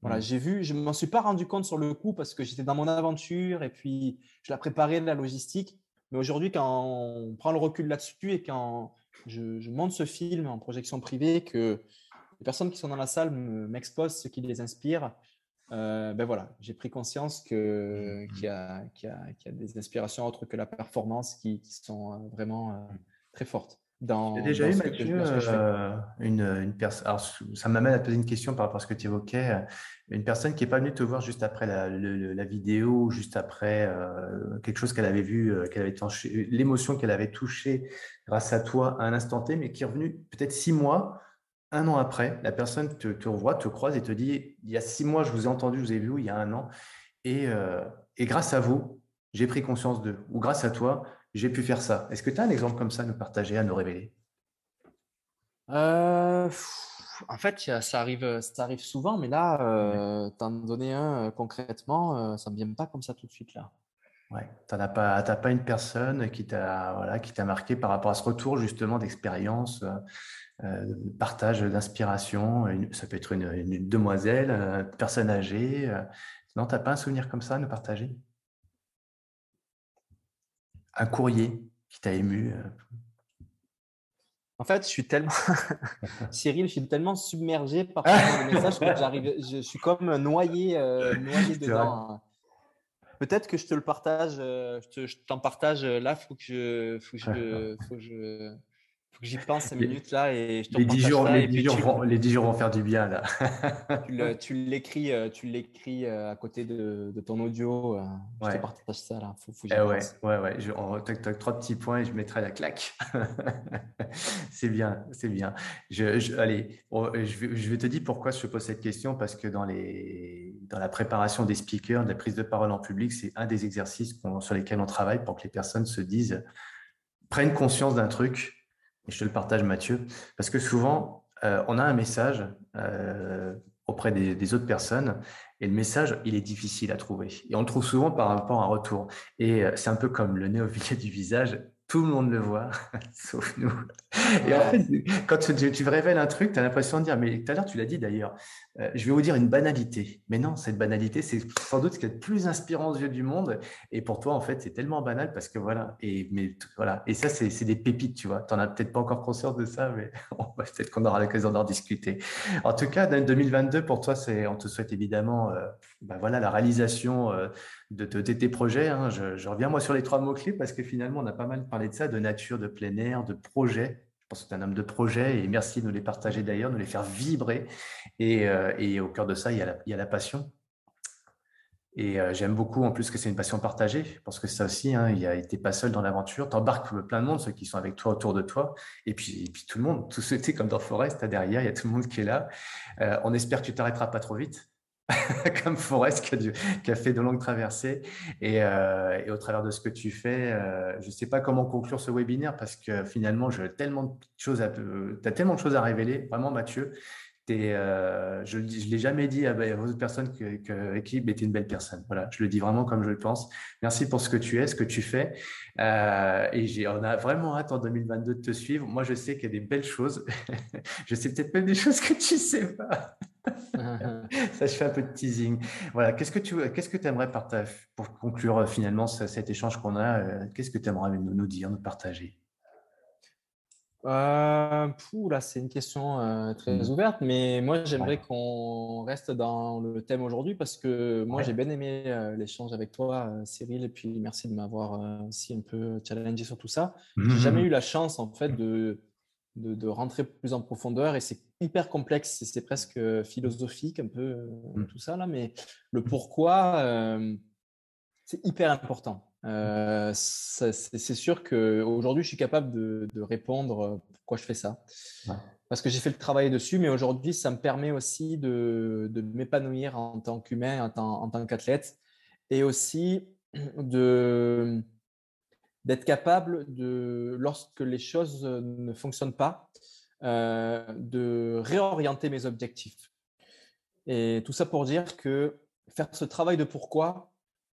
Voilà, mmh. j'ai vu, je ne m'en suis pas rendu compte sur le coup parce que j'étais dans mon aventure et puis je la préparais de la logistique. Mais aujourd'hui, quand on prend le recul là-dessus et quand je, monte ce film en projection privée, que les personnes qui sont dans la salle m'exposent ce qui les inspire, euh, ben voilà, j'ai pris conscience mmh, qu'il y, mmh. y, a des inspirations autres que la performance qui, sont euh, vraiment euh, très fortes. J'ai déjà eu, Mathieu, euh, une, une personne. Ça m'amène à te poser une question par rapport à ce que tu évoquais. Une personne qui n'est pas venue te voir juste après la, la vidéo, juste après quelque chose qu'elle avait vu, qu'elle avait l'émotion qu'elle avait touchée grâce à toi à un instant T, mais qui est revenue peut-être six mois, un an après. La personne te, te revoit, te croise et te dit Il y a six mois, je vous ai entendu, je vous ai vu, il y a un an. Et, et grâce à vous, j'ai pris conscience d'eux. Ou grâce à toi, j'ai pu faire ça. Est-ce que tu as un exemple comme ça à nous partager, à nous révéler? Euh, En fait, ça arrive, ça arrive souvent, mais là, euh, t'en donner un euh, concrètement, euh, ça ne me vient pas comme ça tout de suite là. Ouais, tu n'as pas, pas une personne qui t'a voilà, qui t'a marqué par rapport à ce retour justement d'expérience, partage d'inspiration. Ça peut être une, une demoiselle, une personne âgée. Non, tu n'as pas un souvenir comme ça à nous partager? Un courrier qui t'a ému euh? En fait, je suis tellement, Cyril, je suis tellement submergé par les messages que j'arrive, je suis comme noyé, euh, noyé dedans. Hein. Peut-être que je te le partage, euh, je t'en partage là, faut que je, faut que je, faut que je, j'y pense 5 minutes là et je te les 10 jours, les, 10 jours vont, les 10 jours vont faire du bien là. tu l'écris, euh, tu l'écris euh, à côté de, de ton audio. Euh, je te partage ça là. Faut, faut eh ouais, ouais, ouais. Je, on, trois petits points et je mettrai la claque. c'est bien, c'est bien. Je, je allez, je, vais, je vais te dire pourquoi je te pose cette question parce que dans les, dans la préparation des speakers, de la prise de parole en public, c'est un des exercices sur lesquels on travaille pour que les personnes se disent, prennent conscience d'un truc je te le partage, Mathieu, parce que souvent, euh, on a un message euh, auprès des, autres personnes et le message, il est difficile à trouver. Et on le trouve souvent par rapport à un retour. Et euh, c'est un peu comme le nez du visage tout le monde le voit, sauf nous. Et en fait, quand tu, tu révèles un truc, tu as l'impression de dire, mais tout à l'heure, tu l'as dit d'ailleurs, euh, je vais vous dire une banalité. Mais non, cette banalité, c'est sans doute ce qui est le plus inspirant aux yeux du monde. Et pour toi, en fait, c'est tellement banal parce que voilà. Et, mais, voilà. et ça, c'est des pépites, tu vois. Tu n'en as peut-être pas encore conscience de ça, mais peut-être qu'on aura l'occasion d'en discuter. En tout cas, dans 2022, pour toi, on te souhaite évidemment euh, ben voilà, la réalisation euh, de, tes projets. Hein. Je, reviens moi sur les trois mots-clés parce que finalement, on a pas mal parlé de ça, de nature, de plein air, de projet. Je pense que tu es un homme de projet et merci de nous les partager d'ailleurs, de les faire vibrer. Et, euh, au cœur de ça, il y, a la, passion. Et euh, j'aime beaucoup en plus que c'est une passion partagée, parce que ça aussi, hein, il a pas seul dans l'aventure. Tu embarques plein de monde, ceux qui sont avec toi autour de toi, et puis, tout le monde, tout ce qui comme dans Forest, derrière, il y a tout le monde qui est là. Euh, on espère que tu t'arrêteras pas trop vite, comme Forest qui a, fait de longues traversées. Euh, et, au travers de ce que tu fais, je ne sais pas comment conclure ce webinaire, parce que finalement, tu as tellement de choses à révéler, vraiment Mathieu. Euh, je ne l'ai jamais dit à, à autres personnes que, que était une belle personne. Voilà, je le dis vraiment comme je le pense. Merci pour ce que tu es, ce que tu fais. Euh, et on a vraiment hâte en 2022 de te suivre. Moi, je sais qu'il y a des belles choses. je sais peut-être même des choses que tu ne sais pas. Ça, je fais un peu de teasing. Voilà, qu'est-ce que tu qu'est-ce que aimerais partager pour conclure euh, finalement cet échange qu'on a Qu'est-ce que tu aimerais nous, nous dire, nous partager? Euh, là, c'est une question euh, très mmh. ouverte, mais moi, j'aimerais qu'on reste dans le thème aujourd'hui parce que moi, j'ai bien aimé euh, l'échange avec toi, euh, Cyril, et puis merci de m'avoir aussi un peu challengé sur tout ça. Mmh, j'ai mmh, jamais eu la chance, en fait, de, de, de, rentrer plus en profondeur et c'est hyper complexe, c'est presque philosophique, un peu tout ça, là, mais le pourquoi, c'est hyper important. Euh, c'est sûr qu'aujourd'hui, je suis capable de, répondre euh, pourquoi je fais ça. Parce que j'ai fait le travail dessus, mais aujourd'hui, ça me permet aussi de, m'épanouir en tant qu'humain, en tant, qu'athlète, et aussi d'être capable de, lorsque les choses ne fonctionnent pas, euh, de réorienter mes objectifs. Et tout ça pour dire que faire ce travail de pourquoi,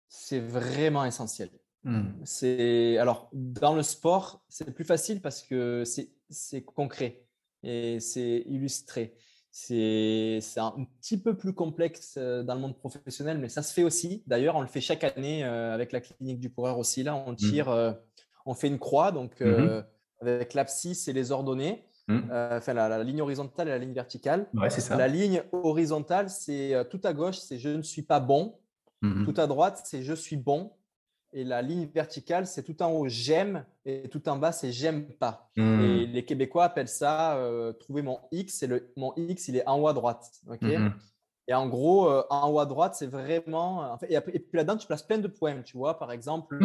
c'est vraiment essentiel. Hmm. C'est alors dans le sport, c'est plus facile parce que c'est concret et c'est illustré. C'est un petit peu plus complexe euh, dans le monde professionnel, mais ça se fait aussi. D'ailleurs, on le fait chaque année euh, avec la clinique du coureur aussi. Là, on hmm. tire, euh, on fait une croix, donc hmm. avec l'abscisse et les ordonnées. enfin, la, ligne horizontale et la ligne verticale. Ouais, c'est ça. La ligne horizontale, c'est tout à gauche, c'est je ne suis pas bon. Mmh tout à droite, c'est je suis bon. Et la ligne verticale, c'est tout en haut j'aime et tout en bas, c'est j'aime pas. Mmh. Et les Québécois appellent ça euh, trouver mon X. Et le, mon X, il est en haut à droite. Mmh et en gros, euh, en haut à droite, c'est vraiment. et, puis là-dedans, tu places plein de points. Tu vois, par exemple,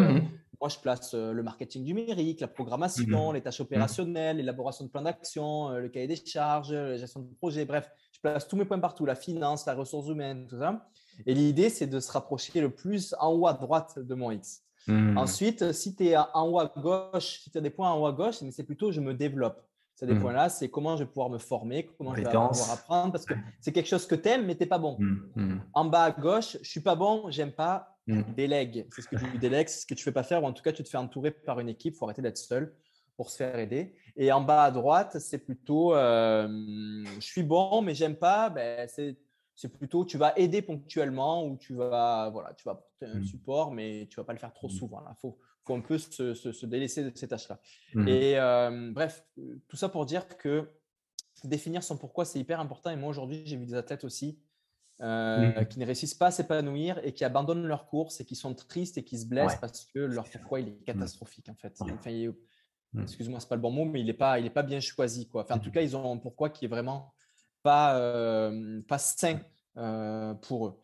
moi, je place euh, le marketing numérique, la programmation, les tâches opérationnelles, l'élaboration de plans d'action, le cahier des charges, la gestion de projet. Bref, je place tous mes points partout la finance, la ressource humaine, tout ça. Et l'idée, c'est de se rapprocher le plus en haut à droite de mon X. Hmm. Ensuite, si tu es en haut à gauche, si tu as des points en haut à gauche, mais c'est plutôt je me développe. Ces des hmm. points-là, c'est comment je vais pouvoir me former, comment je vais pouvoir apprendre, parce que c'est quelque chose que tu aimes, mais tu n'es pas bon. Hmm. En bas à gauche, je suis pas bon, j'aime pas, délègue. C'est ce que tu délègues, c'est ce que tu fais pas faire, ou en tout cas, tu te fais entourer par une équipe, il faut arrêter d'être seul pour se faire aider. Et en bas à droite, c'est plutôt euh, je suis bon, mais j'aime pas, ben, c'est c'est plutôt tu vas aider ponctuellement ou tu vas voilà tu vas apporter un mmh. support mais tu vas pas le faire trop mmh. souvent il faut, faut un peu se, se, délaisser de ces tâches là mmh. et euh, bref tout ça pour dire que définir son pourquoi c'est hyper important. Et moi aujourd'hui j'ai vu des athlètes aussi euh, qui ne réussissent pas à s'épanouir et qui abandonnent leur course et qui sont tristes et qui se blessent parce que leur pourquoi il est catastrophique en fait. Enfin, excuse-moi c'est pas le bon mot mais il est pas il est pas bien choisi quoi. Enfin, en tout cas ils ont un pourquoi qui est vraiment pas, euh, pas sain euh, pour eux.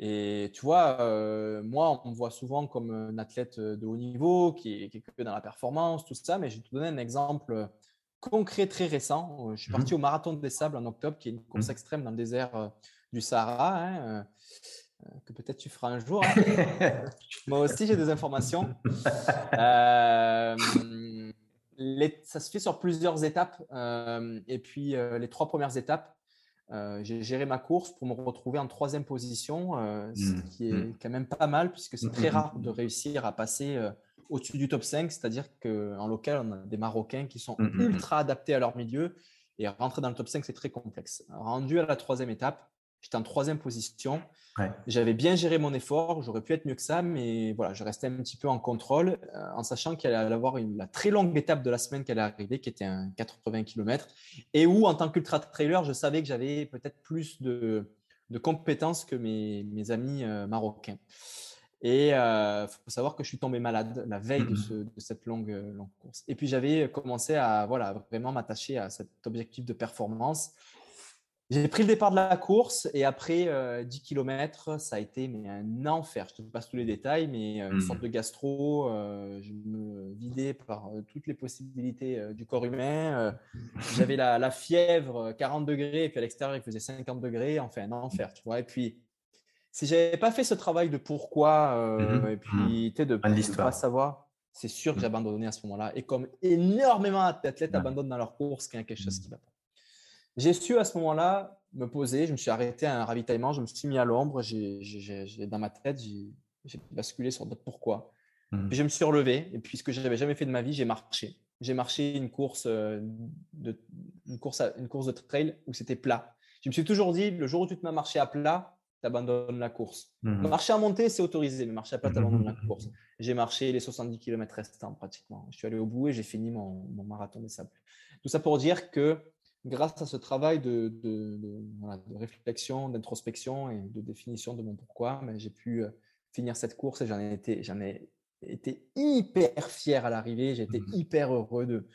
Et tu vois, euh, moi, on me voit souvent comme un athlète de haut niveau qui est, que dans la performance, tout ça, mais je vais te donner un exemple concret très récent. Je suis parti mmh au Marathon des Sables en octobre, qui est une course mmh extrême dans le désert du Sahara, hein, que peut-être tu feras un jour. Hein. moi aussi, j'ai des informations. ça se fait sur plusieurs étapes. et puis, les trois premières étapes, euh, j'ai géré ma course pour me retrouver en troisième position, euh, ce mmh. qui est mmh. quand même pas mal puisque c'est mmh, très rare de réussir à passer euh, au-dessus du top 5, c'est-à-dire qu'en local, on a des Marocains qui sont ultra adaptés à leur milieu et rentrer dans le top 5, c'est très complexe. Rendu à la troisième étape, J'étais en troisième position. J'avais bien géré mon effort. J'aurais pu être mieux que ça, mais voilà, je restais un petit peu en contrôle euh, en sachant qu'il allait avoir une, la très longue étape de la semaine qui allait arriver, qui était un 80 km, et où, en tant qu'ultra trailer, je savais que j'avais peut-être plus de, compétences que mes, amis euh, marocains. Et il euh, faut savoir que je suis tombé malade la veille de, mmh de cette longue, longue, course. Et puis j'avais commencé à voilà, vraiment m'attacher à cet objectif de performance j'ai pris le départ de la course et après 10 euh, km, ça a été mais un enfer. Je te passe tous les détails, mais euh, une sorte mmh. de gastro. Euh, je me vidais par toutes les possibilités du corps humain. J'avais la, fièvre, 40 degrés, et puis à l'extérieur, il faisait 50 degrés. Enfin, un enfer, tu vois. Et puis, si j'avais pas fait ce travail de pourquoi, mmh et puis mmh. de ne pas savoir, c'est sûr que j'abandonnais à ce moment-là. Et comme énormément d'athlètes abandonnent dans leur course, qu'il y a quelque chose qui va pas. J'ai su à ce moment-là me poser, je me suis arrêté à un ravitaillement, je me suis mis à l'ombre, dans ma tête, j'ai basculé sur pourquoi. Mmh. Puis je me suis relevé, et puis ce que je n'avais jamais fait de ma vie, j'ai marché. J'ai marché une course, euh, de, une, course une course de trail où c'était plat. Je me suis toujours dit, le jour où tu te mets à marcher à plat, tu abandonnes la course. Mmh. Marcher à monter, c'est autorisé, mais marcher à plat, tu abandonnes la course. J'ai marché les 70 km restants pratiquement. Je suis allé au bout et j'ai fini mon, mon marathon des sables. Tout ça pour dire que grâce à ce travail de, réflexion, d'introspection et de définition de mon pourquoi, mais j'ai pu euh, finir cette course et j'en ai été, j'en ai été hyper fier à l'arrivée. J'ai été mmh hyper heureux de,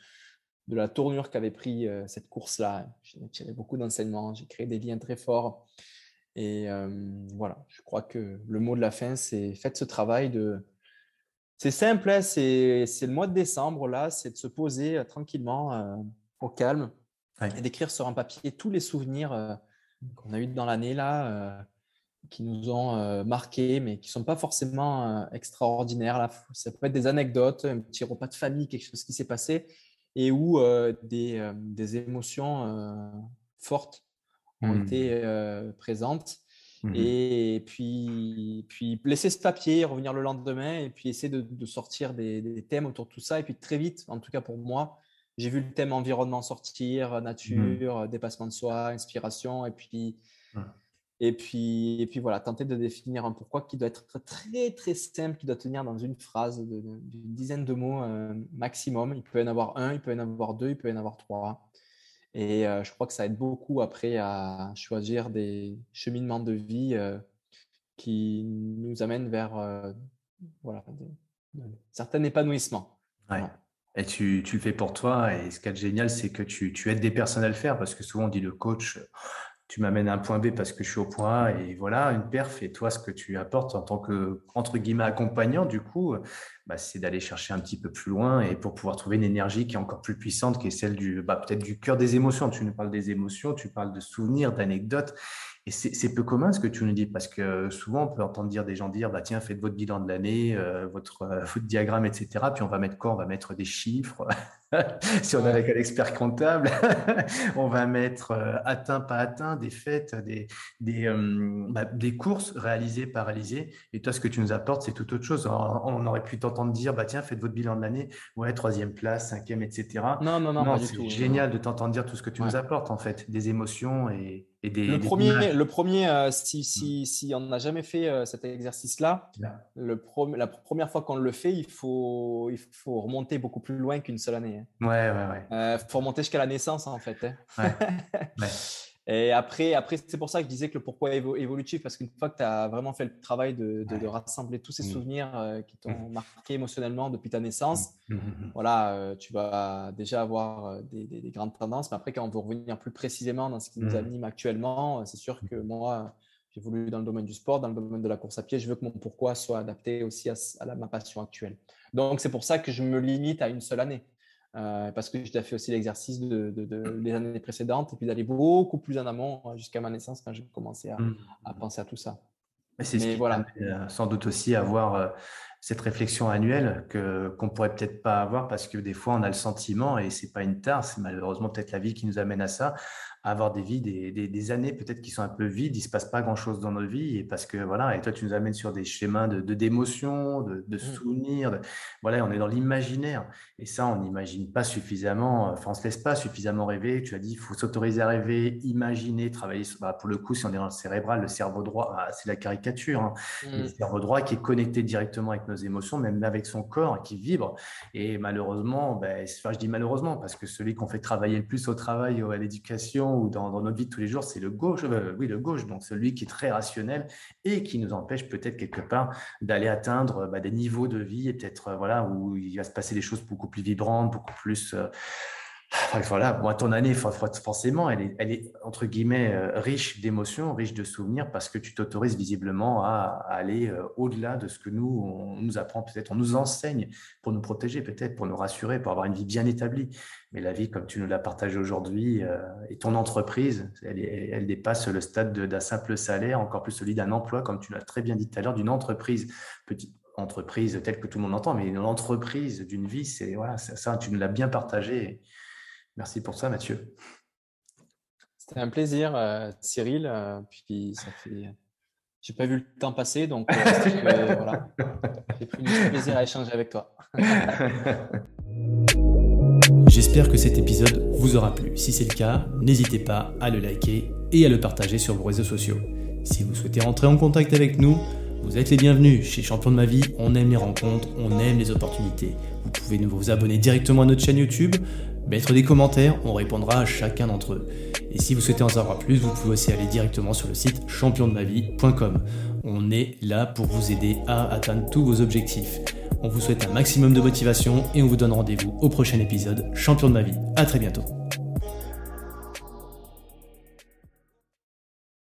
de la tournure qu'avait pris euh, cette course-là. J'ai tiré beaucoup d'enseignements, j'ai créé des liens très forts. Et euh, voilà, je crois que le mot de la fin, c'est faites ce travail de. C'est simple, hein, c'est le mois de décembre, là, c'est de se poser tranquillement au calme et d'écrire sur un papier tous les souvenirs euh, qu'on a eu dans l'année là, euh, qui nous ont euh, marqués, mais qui ne sont pas forcément extraordinaires. Là. Ça peut être des anecdotes, un petit repas de famille, quelque chose qui s'est passé, et où des, des, émotions fortes ont mmh. été présentes. Mmh et puis, puis laisser ce papier, revenir le lendemain, et puis essayer de, sortir des, des, thèmes autour de tout ça. Et puis très vite, en tout cas pour moi, j'ai vu le thème environnement sortir, mmh. nature, dépassement de soi, inspiration, et puis, et puis, et puis voilà, tenter de définir un pourquoi qui doit être très très simple, qui doit tenir dans une phrase d'une dizaine de mots euh, maximum. Il peut y en avoir un, il peut y en avoir deux, il peut y en avoir trois. Et euh, je crois que ça aide beaucoup après à choisir des cheminements de vie euh, qui nous amènent vers voilà, un certain épanouissement. Et tu, le fais pour toi. Et ce qui est génial, c'est que tu, tu, aides des personnes à le faire parce que souvent on dit le coach, tu m'amènes à un point B parce que je suis au point A et voilà, une perf. Et toi, ce que tu apportes en tant que, entre guillemets, accompagnant, du coup, bah, c'est d'aller chercher un petit peu plus loin et pour pouvoir trouver une énergie qui est encore plus puissante, qui est celle du, bah, peut-être du cœur des émotions. Tu nous parles des émotions, tu parles de souvenirs, d'anecdotes. Et c'est peu commun ce que tu nous dis, parce que souvent, on peut entendre dire des gens dire, bah, tiens, faites votre bilan de l'année, euh, votre, euh, votre, diagramme, etc. Puis on va mettre quoi? On va mettre des chiffres. si on est avec un expert comptable, on va mettre euh, atteint, pas atteint, des fêtes, des, des, bah, des, courses réalisées, pas réalisées. Et toi, ce que tu nous apportes, c'est tout autre chose. On, aurait pu t'entendre dire, bah, tiens, faites votre bilan de l'année, ouais, troisième place, cinquième, etc. Non, non, non, non c'est génial de t'entendre dire tout ce que tu nous apportes, en fait, des émotions et, le, premier, le premier, euh, si, mm. si, si, on n'a jamais fait euh, cet exercice-là, la première fois qu'on le fait, il faut, il faut remonter beaucoup plus loin qu'une seule année. Hein. Ouais, ouais, ouais. Il euh, faut remonter jusqu'à la naissance, en fait. Hein. Ouais. Et après, après c'est pour ça que je disais que le pourquoi évolutif, parce qu'une fois que tu as vraiment fait le travail de, de, rassembler tous ces mmh. souvenirs euh, qui t'ont mmh. marqué émotionnellement depuis ta naissance, mmh. voilà, euh, tu vas déjà avoir euh, des, des, grandes tendances. Mais après, quand on veut revenir plus précisément dans ce qui nous anime actuellement, c'est sûr que moi, j'ai voulu dans le domaine du sport, dans le domaine de la course à pied, je veux que mon pourquoi soit adapté aussi à, à ma passion actuelle. Donc, c'est pour ça que je me limite à une seule année. Euh, parce que j'ai fait aussi l'exercice de, des années précédentes et puis d'aller beaucoup plus en amont euh, jusqu'à ma naissance quand j'ai commencé à, mmh. penser à tout ça. Mais c'est ce qui voilà. Euh, sans doute aussi avoir cette réflexion annuelle que qu'on pourrait peut-être pas avoir parce que des fois on a le sentiment et c'est pas une tare, c'est malheureusement peut-être la vie qui nous amène à ça, avoir des vies, des, des, années peut-être qui sont un peu vides, il se passe pas grand-chose dans notre vie, et parce que voilà, et toi tu nous amènes sur des schémas de d'émotions, de, de, mmh. souvenirs, voilà, on est dans l'imaginaire, et ça on n'imagine pas suffisamment, enfin on se laisse pas suffisamment rêver. Tu as dit, il faut s'autoriser à rêver, imaginer, travailler. Bah, pour le coup, si on est dans le cérébral, le cerveau droit, bah, c'est la caricature, hein. le mmh. cerveau droit qui est connecté directement avec émotions, même avec son corps, qui vibre, et malheureusement, ben, je dis malheureusement parce que celui qu'on fait travailler le plus au travail à l'éducation ou dans, notre vie de tous les jours, c'est le gauche, euh, oui, le gauche, donc celui qui est très rationnel et qui nous empêche peut-être quelque part d'aller atteindre bah, des niveaux de vie et peut-être euh, voilà, où il va se passer des choses beaucoup plus vibrantes, beaucoup plus. Euh, voilà, moi, ton année, forcément, elle est, entre guillemets euh, riche d'émotions, riche de souvenirs, parce que tu t'autorises visiblement à, aller euh, au-delà de ce que nous, on nous apprend peut-être, on nous enseigne pour nous protéger, peut-être, pour nous rassurer, pour avoir une vie bien établie. Mais la vie, comme tu nous l'as partagé aujourd'hui, euh, et ton entreprise, elle, dépasse le stade d'un simple salaire, encore plus celui d'un emploi, comme tu l'as très bien dit tout à l'heure, d'une entreprise. Petite, entreprise telle que tout le monde entend, mais une entreprise d'une vie, c'est voilà, ça, tu nous l'as bien partagé. Merci pour ça, Mathieu. C'était un plaisir, euh, Cyril. Euh, puis ça fait, j'ai pas vu le temps passer, donc euh, voilà, j'ai pris du plaisir à échanger avec toi. J'espère que cet épisode vous aura plu. Si c'est le cas, n'hésitez pas à le liker et à le partager sur vos réseaux sociaux. Si vous souhaitez rentrer en contact avec nous, vous êtes les bienvenus. Chez Champion de ma vie, on aime les rencontres, on aime les opportunités. Vous pouvez nous vous abonner directement à notre chaîne YouTube, mettre des commentaires, on répondra à chacun d'entre eux. Et si vous souhaitez en savoir plus, vous pouvez aussi aller directement sur le site championdemavie.com. On est là pour vous aider à atteindre tous vos objectifs. On vous souhaite un maximum de motivation et on vous donne rendez-vous au prochain épisode Champion de ma vie. À très bientôt.